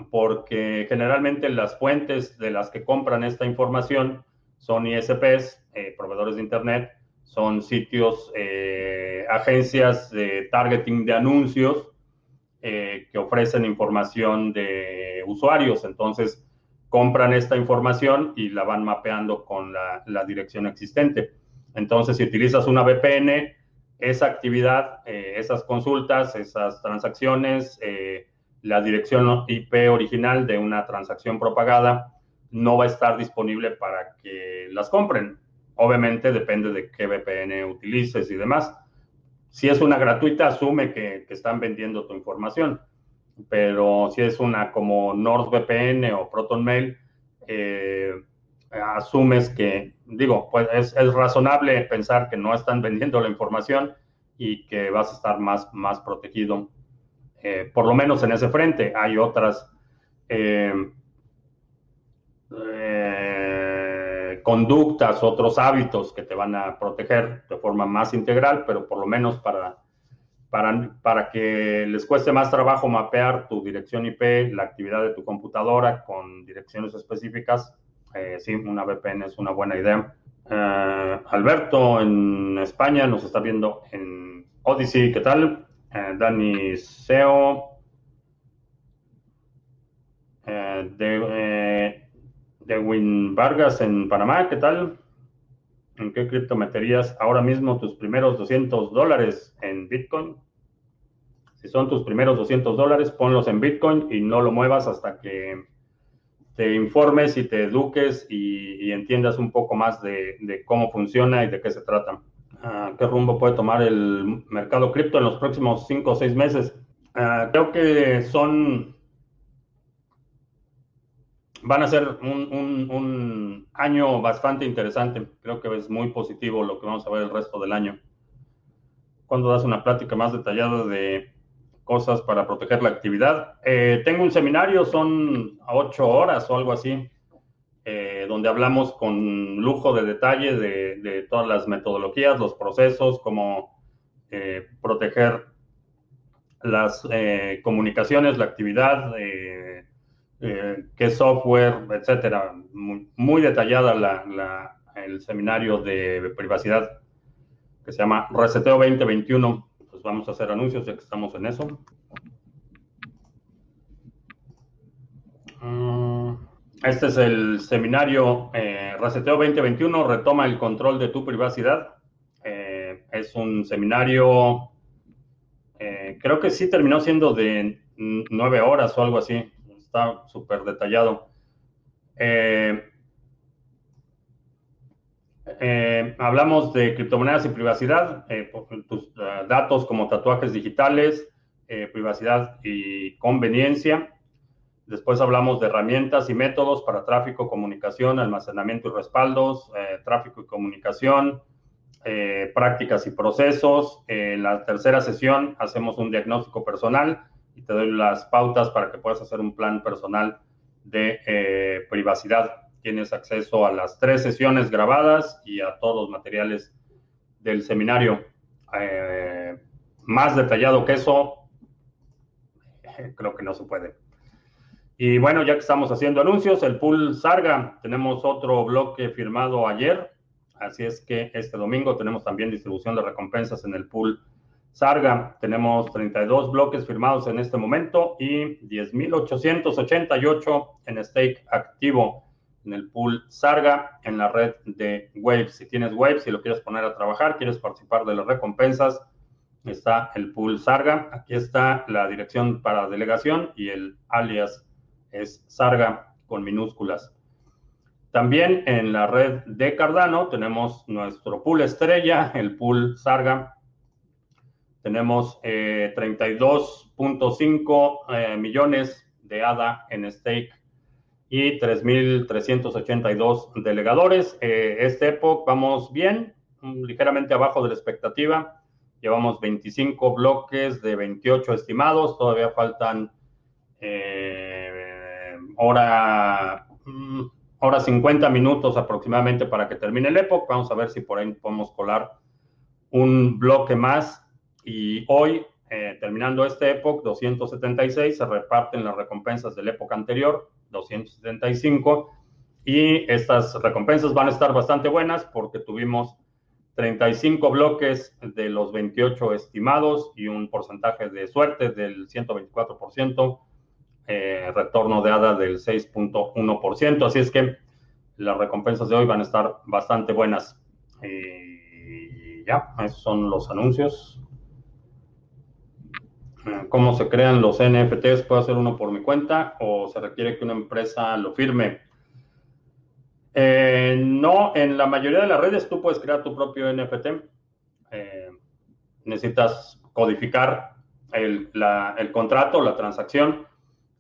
porque generalmente las fuentes de las que compran esta información son ISPs, proveedores de Internet, son sitios, eh, agencias de targeting de anuncios eh, que ofrecen información de usuarios. Entonces, compran esta información y la van mapeando con la, la dirección existente. Entonces, si utilizas una VPN, esa actividad, esas consultas, esas transacciones, la dirección IP original de una transacción propagada no va a estar disponible para que las compren. Obviamente depende de qué VPN utilices y demás. Si es una gratuita, asume que, están vendiendo tu información. Pero si es una como NordVPN o ProtonMail, eh, asumes que, digo, pues es, es, razonable pensar que no están vendiendo la información y que vas a estar más, más protegido eh, por lo menos en ese frente. Hay otras eh, conductas, otros hábitos que te van a proteger de forma más integral, pero por lo menos para para, para que les cueste más trabajo mapear tu dirección IP, la actividad de tu computadora con direcciones específicas, eh, sí, una VPN es una buena idea. Eh, Alberto en España nos está viendo en Odyssey, ¿qué tal? Eh, Dani Seo. De Win Vargas en Panamá, ¿qué tal? ¿En qué cripto meterías ahora mismo tus primeros 200 dólares en Bitcoin? Si son tus primeros 200 dólares, ponlos en Bitcoin y no lo muevas hasta que te informes y te eduques y, entiendas un poco más de, cómo funciona y de qué se trata. Ah, ¿Qué rumbo puede tomar el mercado cripto en los próximos 5 o 6 meses? Ah, creo que son van a ser un, año bastante interesante. Creo que es muy positivo lo que vamos a ver el resto del año. Cuando das una plática más detallada de cosas para proteger la actividad. Eh, tengo un seminario, son ocho horas o algo así, eh, donde hablamos con lujo de detalle de, todas las metodologías, los procesos, cómo eh, proteger las comunicaciones, la actividad eh, qué software, etcétera. Muy, detallada la, el seminario de privacidad que se llama Reseteo 2021. Pues vamos a hacer anuncios ya que estamos en eso. Mm, este es el seminario eh, Reseteo 2021, retoma el control de tu privacidad. Eh, es un seminario, creo que sí terminó siendo de nueve horas o algo así está súper detallado. Eh, eh, hablamos de criptomonedas y privacidad, eh, tus datos como tatuajes digitales, privacidad y conveniencia. Después hablamos de herramientas y métodos para tráfico, comunicación, almacenamiento y respaldos, tráfico y comunicación, prácticas y procesos. En la tercera sesión hacemos un diagnóstico personal y te doy las pautas para que puedas hacer un plan personal de eh, privacidad. Tienes acceso a las tres sesiones grabadas y a todos los materiales del seminario. Eh, más detallado que eso, creo que no se puede. Y bueno, ya que estamos haciendo anuncios, el pool Sarga, tenemos otro bloque firmado ayer, así es que este domingo tenemos también distribución de recompensas en el pool Sarga, tenemos 32 bloques firmados en este momento y 10.888 en stake activo en el pool Sarga en la red de Waves. Si tienes Waves y lo quieres poner a trabajar, quieres participar de las recompensas, está el pool Sarga. Aquí está la dirección para delegación y el alias es Sarga con minúsculas. También en la red de Cardano tenemos nuestro pool estrella, el pool Sarga tenemos 32.5 eh, eh, millones de ADA en stake y 3.382 delegadores. Eh, este vamos bien, ligeramente abajo de la expectativa. Llevamos 25 bloques de 28 estimados. Todavía faltan hora, mm, hora 50 minutos aproximadamente para que termine el época. Vamos a ver si por ahí podemos colar un bloque más y hoy, eh, terminando este época, 276, se reparten las recompensas de la época anterior, 275, y estas recompensas van a estar bastante buenas porque tuvimos 35 bloques de los 28 estimados y un porcentaje de suerte del 124%, eh, retorno de ADA del 6.1%, así es que las recompensas de hoy van a estar bastante buenas. Y ya, esos son los anuncios cómo se crean los NFTs, puedo hacer uno por mi cuenta o se requiere que una empresa lo firme. Eh, no, en la mayoría de las redes tú puedes crear tu propio NFT. Eh, necesitas codificar el, contrato, la transacción.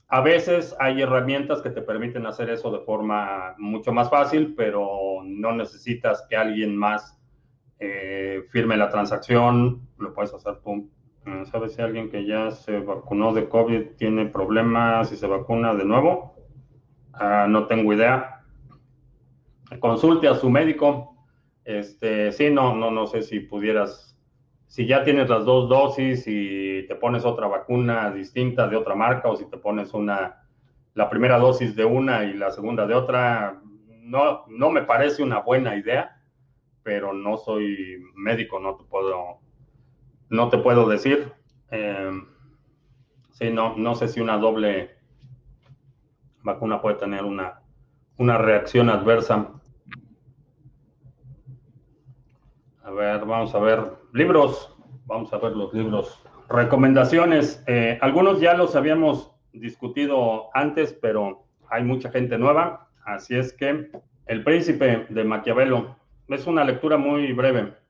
A veces hay herramientas que te permiten hacer eso de forma mucho más fácil, pero no necesitas que alguien más eh, firme la transacción, lo puedes hacer tú ¿Sabes si alguien que ya se vacunó de COVID tiene problemas y se vacuna de nuevo? Ah, no tengo idea. Consulte a su médico. Este, sí, no, no, no sé si pudieras si ya tienes las dos dosis y te pones otra vacuna distinta de otra marca o si te pones una, la primera dosis de una y la segunda de otra, no, no me parece una buena idea, pero no soy médico, no te puedo, no te puedo decir. Eh, sí, no, no sé si una doble vacuna puede tener una, una reacción adversa. A ver, vamos a ver libros. Vamos a ver los libros. Recomendaciones. Eh, algunos ya los habíamos discutido antes, pero hay mucha gente nueva. Así es que El Príncipe de Maquiavelo es una lectura muy breve.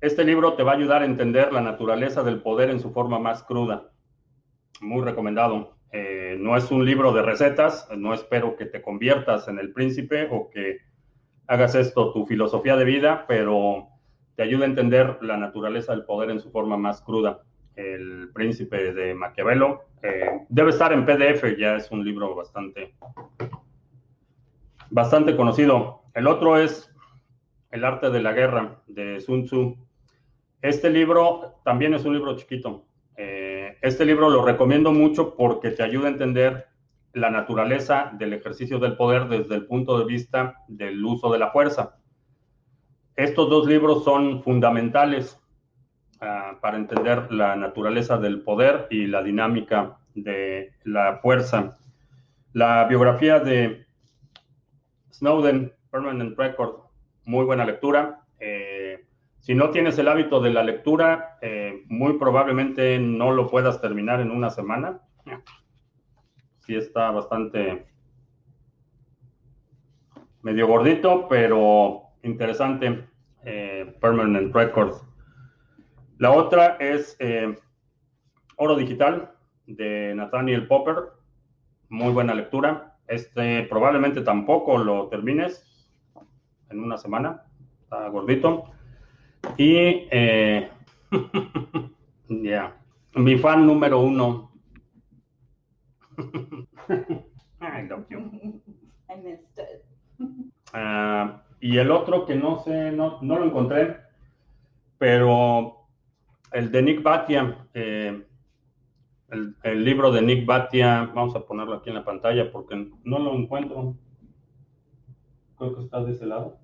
Este libro te va a ayudar a entender la naturaleza del poder en su forma más cruda. Muy recomendado. Eh, no es un libro de recetas, no espero que te conviertas en el príncipe o que hagas esto tu filosofía de vida, pero te ayuda a entender la naturaleza del poder en su forma más cruda. El príncipe de Maquiavelo eh, debe estar en PDF, ya es un libro bastante, bastante conocido. El otro es El arte de la guerra de Sun Tzu. Este libro también es un libro chiquito, este libro lo recomiendo mucho porque te ayuda a entender la naturaleza del ejercicio del poder desde el punto de vista del uso de la fuerza. Estos dos libros son fundamentales uh, para entender la naturaleza del poder y la dinámica de la fuerza. La biografía de Snowden, Permanent Record, muy buena lectura. Eh, si no tienes el hábito de la lectura, eh, muy probablemente no lo puedas terminar en una semana. Sí está bastante medio gordito, pero interesante. Eh, Permanent Record. La otra es eh, Oro Digital de Nathaniel Popper. Muy buena lectura. Este probablemente tampoco lo termines en una semana. Está gordito. Y eh, ya, mi fan número uno. I love you. I missed it. Uh, y el otro que no sé, no, no, lo encontré, pero el de Nick Batia, eh, el, el, libro de Nick Batia, vamos a ponerlo aquí en la pantalla porque no lo encuentro. Creo que está de ese lado.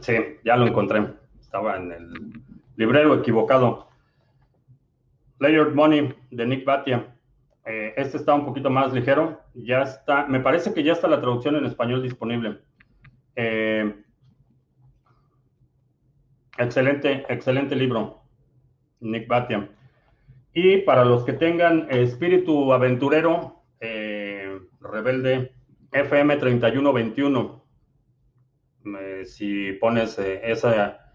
Sí, ya lo encontré. Estaba en el librero equivocado. Layered Money de Nick Batia. Eh, este está un poquito más ligero. Ya está, me parece que ya está la traducción en español disponible. Eh, excelente, excelente libro, Nick Batia. Y para los que tengan espíritu aventurero, eh, rebelde, FM 3121 si pones eh, esa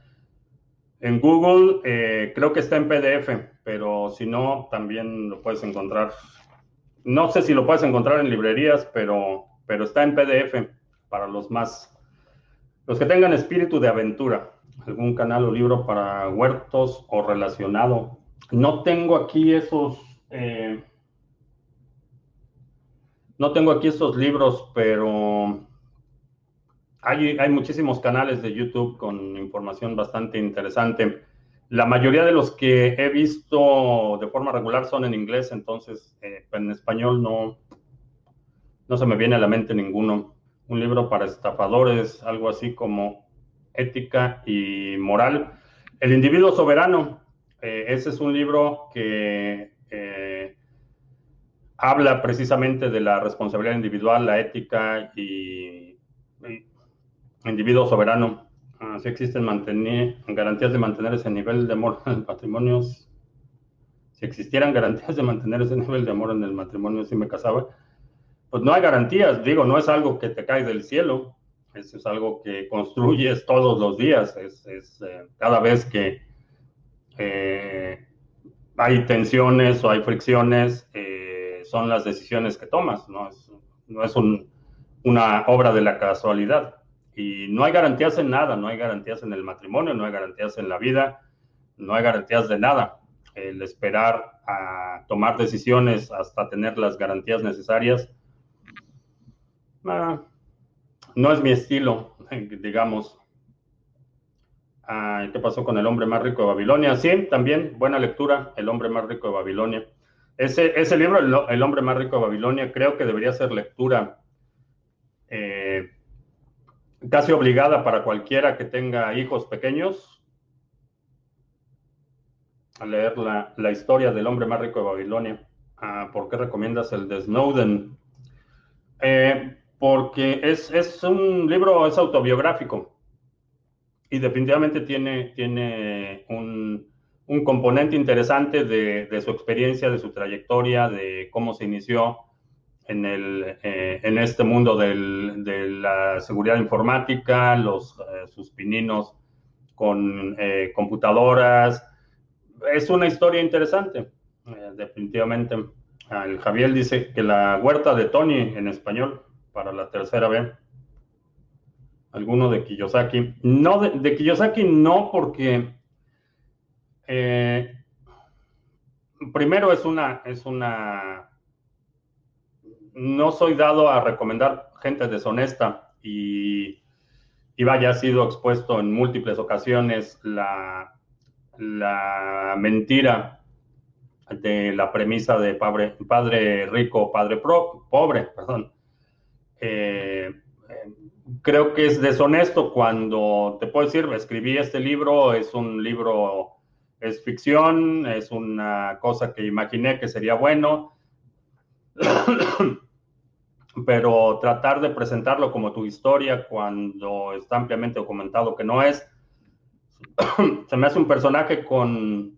en Google, eh, creo que está en PDF, pero si no, también lo puedes encontrar. No sé si lo puedes encontrar en librerías, pero, pero está en PDF para los más, los que tengan espíritu de aventura, algún canal o libro para huertos o relacionado. No tengo aquí esos, eh, no tengo aquí esos libros, pero hay, muchísimos canales de YouTube con información bastante interesante. La mayoría de los que he visto de forma regular son en inglés, entonces eh, en español no, no se me viene a la mente ninguno. Un libro para estafadores, algo así como ética y moral. El individuo soberano, eh, ese es un libro que eh, habla precisamente de la responsabilidad individual, la ética y individuo soberano. Si existen mantener, garantías de mantener ese nivel de amor en el matrimonio. Si existieran garantías de mantener ese nivel de amor en el matrimonio si me casaba, pues no hay garantías. Digo, no es algo que te cae del cielo. Es algo que construyes todos los días. Es, es eh, cada vez que eh, hay tensiones o hay fricciones, eh, son las decisiones que tomas. No es, no es un, una obra de la casualidad. Y no hay garantías en nada, no hay garantías en el matrimonio, no hay garantías en la vida, no hay garantías de nada. El esperar a tomar decisiones hasta tener las garantías necesarias ah, no es mi estilo, digamos. Ah, ¿Qué pasó con el hombre más rico de Babilonia? Sí, también buena lectura, El hombre más rico de Babilonia. Ese, ese libro, el, el, hombre más rico de Babilonia, creo que debería ser lectura eh, casi obligada para cualquiera que tenga hijos pequeños a leer la, la historia del hombre más rico de Babilonia. Ah, ¿Por qué recomiendas el de Snowden? Eh, porque es, es, un libro, es autobiográfico y definitivamente tiene, tiene un, un componente interesante de, de, su experiencia, de su trayectoria, de cómo se inició en, el, eh, en este mundo del, de la seguridad informática, los, eh, sus pininos con eh, computadoras. Es una historia interesante, eh, definitivamente. El Javier dice que la huerta de Tony en español para la tercera vez. Alguno de Kiyosaki. No, de, de Kiyosaki no, porque primero es una, es una. No soy dado a recomendar gente deshonesta y, y vaya, ha sido expuesto en múltiples ocasiones la, la mentira de la premisa de padre, padre rico, padre pro, pobre, perdón. Eh, creo que es deshonesto cuando te puedo decir, escribí este libro, es un libro, es ficción, es una cosa que imaginé que sería bueno, pero tratar de presentarlo como tu historia cuando está ampliamente documentado que no es, se me hace un personaje con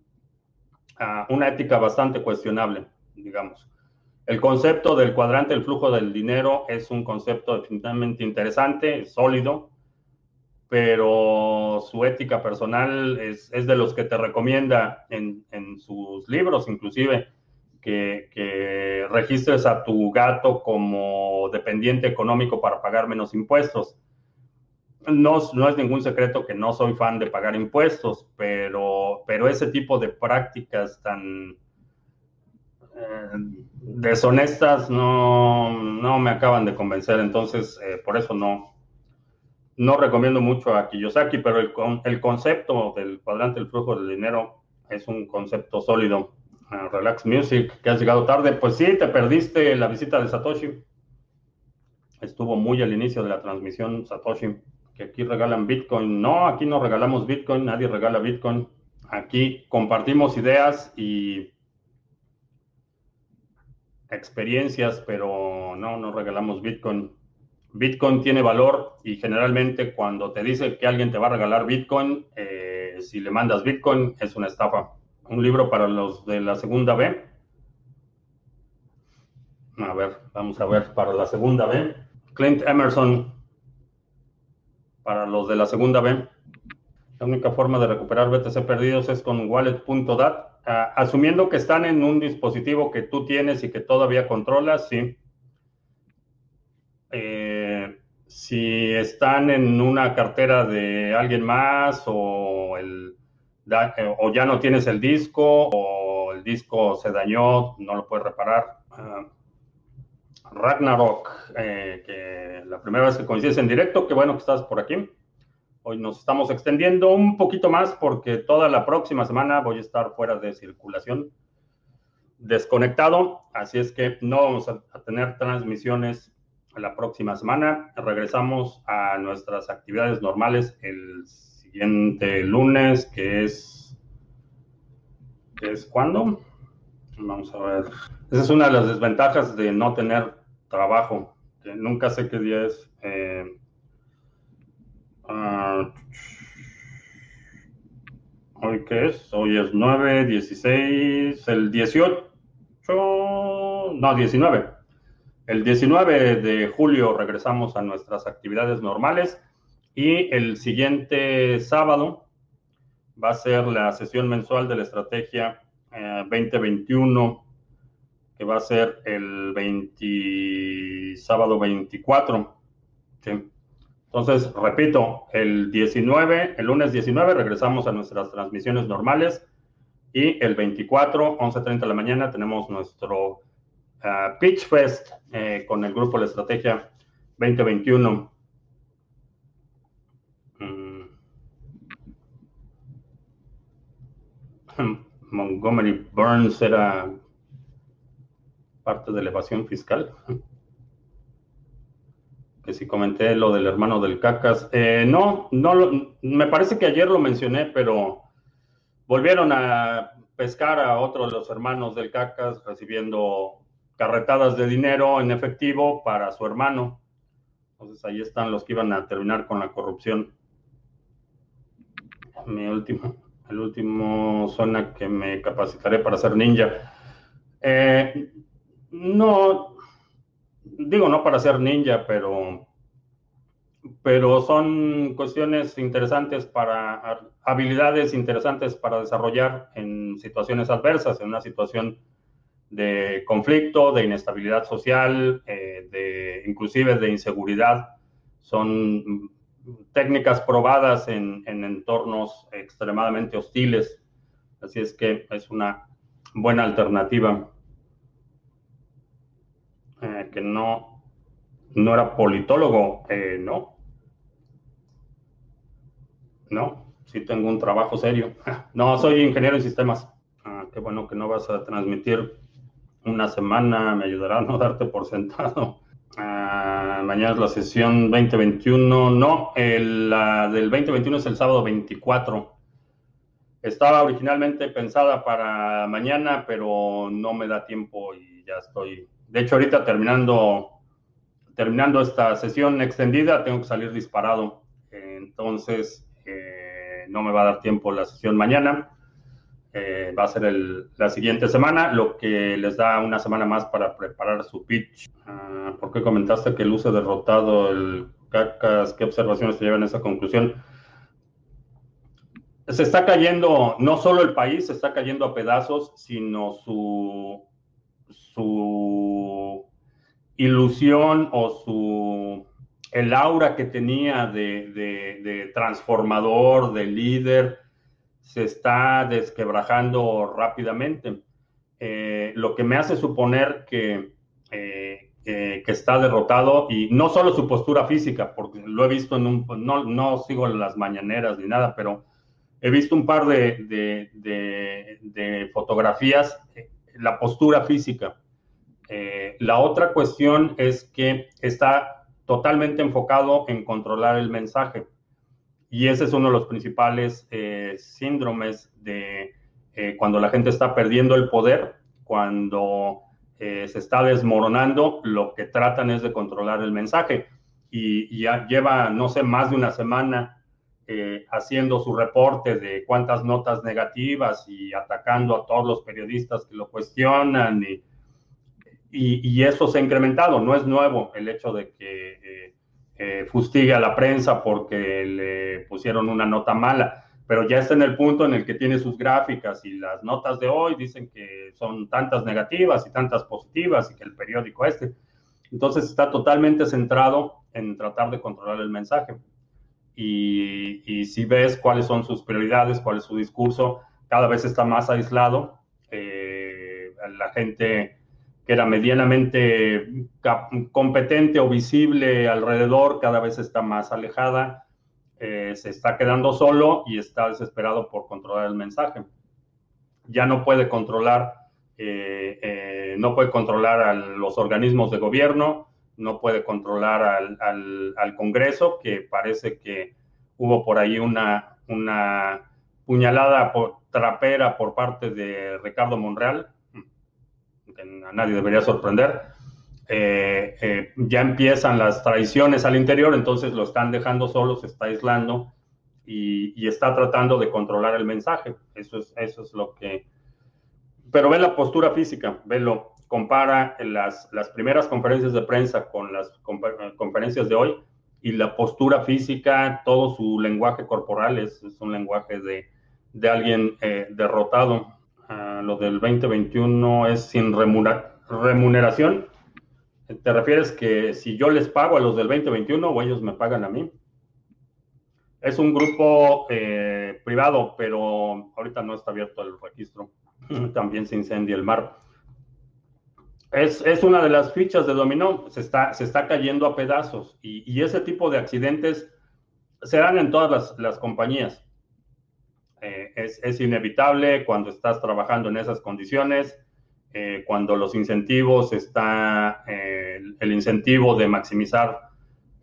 uh, una ética bastante cuestionable, digamos. El concepto del cuadrante del flujo del dinero es un concepto definitivamente interesante, sólido, pero su ética personal es, es de los que te recomienda en, en sus libros, inclusive, que, que, registres a tu gato como dependiente económico para pagar menos impuestos. No, no es ningún secreto que no soy fan de pagar impuestos, pero, pero ese tipo de prácticas tan eh, deshonestas no, no, me acaban de convencer, entonces eh, por eso no, no recomiendo mucho a Kiyosaki, pero el, el, concepto del cuadrante del flujo del dinero es un concepto sólido. Relax Music, que has llegado tarde, pues sí, te perdiste la visita de Satoshi. Estuvo muy al inicio de la transmisión Satoshi, que aquí regalan Bitcoin. No, aquí no regalamos Bitcoin, nadie regala Bitcoin. Aquí compartimos ideas y experiencias, pero no, no regalamos Bitcoin. Bitcoin tiene valor y generalmente cuando te dice que alguien te va a regalar Bitcoin, eh, si le mandas Bitcoin es una estafa. Un libro para los de la segunda B. A ver, vamos a ver, para la segunda B. Clint Emerson, para los de la segunda B. La única forma de recuperar BTC perdidos es con wallet.dat uh, asumiendo que están en un dispositivo que tú tienes y que todavía controlas, sí. Eh, si están en una cartera de alguien más o, el, da, eh, o ya no tienes el disco o el disco se dañó, no lo puedes reparar. Uh, Ragnarok, eh, que la primera vez que coincides en directo, qué bueno que estás por aquí. Hoy nos estamos extendiendo un poquito más porque toda la próxima semana voy a estar fuera de circulación, desconectado, así es que no vamos a, a tener transmisiones la próxima semana. Regresamos a nuestras actividades normales el siguiente lunes, que es... ¿Qué es cuándo? Vamos a ver. Esa es una de las desventajas de no tener trabajo, que nunca sé qué día es. Eh, Uh, ¿Hoy qué es? Hoy es 9, 16, el 18, no, 19. El 19 de julio regresamos a nuestras actividades normales y el siguiente sábado va a ser la sesión mensual de la estrategia eh, 2021, que va a ser el 20, sábado 24. ¿sí? Entonces, repito, el 19, el lunes 19 regresamos a nuestras transmisiones normales y el 24, 11.30 de la mañana tenemos nuestro uh, Pitch Fest eh, con el grupo La Estrategia 2021. Mm. Montgomery Burns era parte de elevación fiscal. Que si comenté lo del hermano del Cacas. Eh, no, no, me parece que ayer lo mencioné, pero volvieron a pescar a otro de los hermanos del Cacas recibiendo carretadas de dinero en efectivo para su hermano. Entonces ahí están los que iban a terminar con la corrupción. Mi último, el último zona que me capacitaré para ser ninja. Eh, no, digo no para ser ninja, pero, pero son cuestiones interesantes para, habilidades interesantes para desarrollar en situaciones adversas, en una situación de conflicto, de inestabilidad social, eh, de inclusive de inseguridad. Son técnicas probadas en, entornos extremadamente hostiles. Así es que es una buena alternativa. Eh, que no, no era politólogo, eh, no. No, sí tengo un trabajo serio. No, soy ingeniero en sistemas. Ah, qué bueno que no vas a transmitir una semana, me ayudará a no darte por sentado. Ah, mañana es la sesión 2021. No, la del 2021 es el sábado 24. Estaba originalmente pensada para mañana, pero no me da tiempo y ya estoy. De hecho, ahorita terminando, terminando esta sesión extendida, tengo que salir disparado. Entonces, eh, no me va a dar tiempo la sesión mañana. Eh, va a ser la siguiente semana, lo que les da una semana más para preparar su pitch. Ah, ¿Por qué comentaste que luce derrotado el CACAS? ¿Qué observaciones te llevan a esa conclusión? Se está cayendo, no solo el país se está cayendo a pedazos, sino su, su ilusión o su el aura que tenía de, de transformador, de líder, se está desquebrajando rápidamente. Eh, lo que me hace suponer que, eh, que está derrotado y no solo su postura física, porque lo he visto en un, no, no sigo las mañaneras ni nada, pero he visto un par de, de, fotografías, eh, la postura física. la otra cuestión es que está totalmente enfocado en controlar el mensaje. Y ese es uno de los principales eh, síndromes de eh, cuando la gente está perdiendo el poder, cuando eh, se está desmoronando, lo que tratan es de controlar el mensaje. Y, ya lleva, no sé, más de una semana haciendo su reporte de cuántas notas negativas y atacando a todos los periodistas que lo cuestionan. Y, y, y eso se ha incrementado. No es nuevo el hecho de que eh, fustigue a la prensa porque le pusieron una nota mala, pero ya está en el punto en el que tiene sus gráficas y las notas de hoy dicen que son tantas negativas y tantas positivas y que el periódico este. Entonces está totalmente centrado en tratar de controlar el mensaje. Y, si ves cuáles son sus prioridades, cuál es su discurso, cada vez está más aislado. Eh, la gente que era medianamente competente o visible alrededor, cada vez está más alejada, eh, se está quedando solo y está desesperado por controlar el mensaje. Ya no puede controlar, eh, eh, no puede controlar a los organismos de gobierno, no puede controlar al, Congreso, que parece que hubo por ahí una, una puñalada por, trapera por parte de Ricardo Monreal, a nadie debería sorprender. Eh, eh, ya empiezan las traiciones al interior, entonces lo están dejando solo, se está aislando y, está tratando de controlar el mensaje. Eso es, eso es lo que... Pero ve la postura física, velo, compara las, las primeras conferencias de prensa con las conferencias de hoy y la postura física, todo su lenguaje corporal es, un lenguaje de, de alguien eh, derrotado lo del 2021 es sin remuneración. ¿Te refieres que si yo les pago a los del 2021 o ellos me pagan a mí? Es un grupo eh, privado, pero ahorita no está abierto el registro. También se incendia el mar. Es, una de las fichas de dominó. Se está, se está cayendo a pedazos y, ese tipo de accidentes se dan en todas las, las compañías. Eh, es, es, inevitable cuando estás trabajando en esas condiciones, eh, cuando los incentivos está, eh, el incentivo de maximizar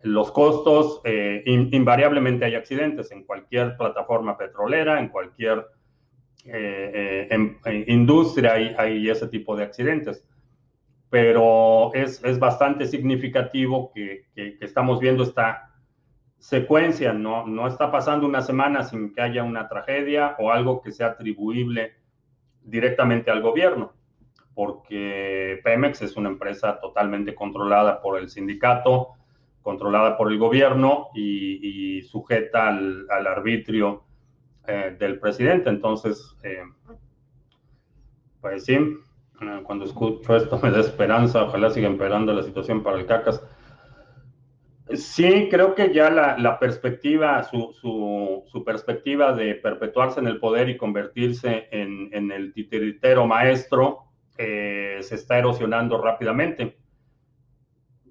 los costos, in, invariablemente hay accidentes en cualquier plataforma petrolera, en cualquier en industria hay, hay, ese tipo de accidentes. Pero es, es bastante significativo que, que estamos viendo esta secuencia, no, no está pasando una semana sin que haya una tragedia o algo que sea atribuible directamente al gobierno, porque Pemex es una empresa totalmente controlada por el sindicato, controlada por el gobierno y, sujeta al, al arbitrio eh, del presidente. Entonces, eh, pues sí, cuando escucho esto me da esperanza, ojalá siga empeorando la situación para el CACAS. Sí, creo que ya la, perspectiva, su, perspectiva de perpetuarse en el poder y convertirse en, en el titiritero maestro eh, se está erosionando rápidamente.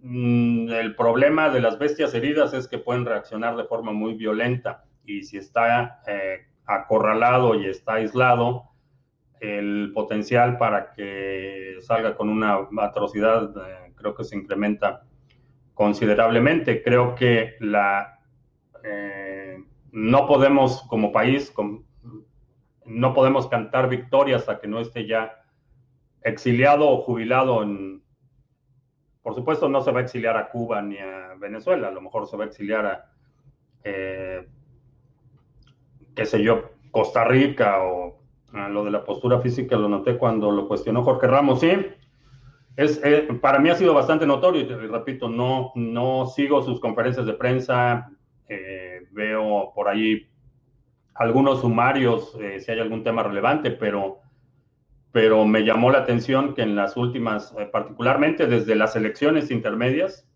Mm, el problema de las bestias heridas es que pueden reaccionar de forma muy violenta y si está eh, acorralado y está aislado, el potencial para que salga con una atrocidad eh, creo que se incrementa considerablemente. Creo que la, eh, no podemos como país, no podemos cantar victoria hasta que no esté ya exiliado o jubilado en... Por supuesto, no se va a exiliar a Cuba ni a Venezuela, a lo mejor se va a exiliar a, eh, qué sé yo, Costa Rica o a lo de la postura física lo noté cuando lo cuestionó Jorge Ramos, sí, es, eh, para mí ha sido bastante notorio, y repito, no, no sigo sus conferencias de prensa, eh, veo por ahí algunos sumarios, eh, si hay algún tema relevante, pero, pero me llamó la atención que en las últimas, eh, particularmente desde las elecciones intermedias,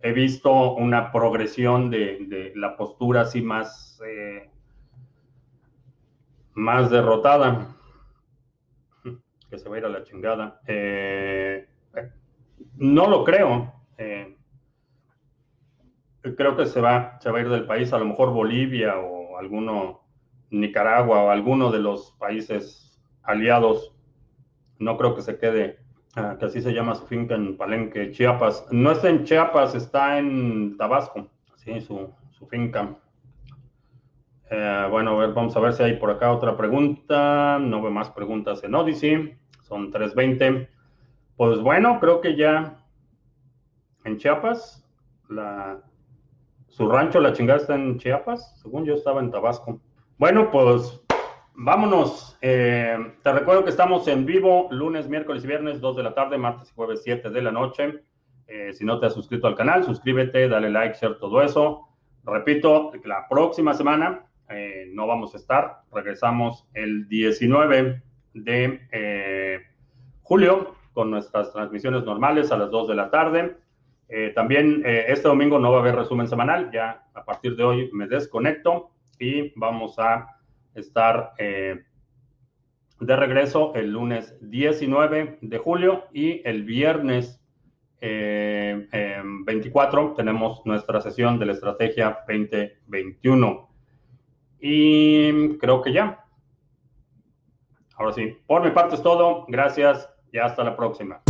he visto una progresión de, de la postura así más, más derrotada se va a ir a la chingada. Eh, no lo creo. Eh, creo que se va, se va a ir del país, a lo mejor Bolivia o alguno, Nicaragua o alguno de los países aliados. No creo que se quede, uh, que así se llama su finca en Palenque, Chiapas. No está en Chiapas, está en Tabasco, sí, su, su finca. Eh, bueno, a ver, vamos a ver si hay por acá otra pregunta. No veo más preguntas en Odyssey son 320. Pues bueno, creo que ya en Chiapas, su rancho, la chingada está en Chiapas, según yo estaba en Tabasco. Bueno, pues vámonos. Eh, te recuerdo que estamos en vivo lunes, miércoles y viernes, 2 de la tarde, martes y jueves, 7 de la noche. Eh, si no te has suscrito al canal, suscríbete, dale like, share, todo eso. Repito, la próxima semana eh, no vamos a estar. Regresamos el 19 de eh, julio con nuestras transmisiones normales a las 2 de la tarde. Eh, también eh, este domingo no va a haber resumen semanal, ya a partir de hoy me desconecto y vamos a estar de regreso el lunes 19 de julio y el viernes 24 tenemos nuestra sesión de la estrategia 2021. Y creo que ya, Ahora sí, por mi parte es todo. Gracias y hasta la próxima.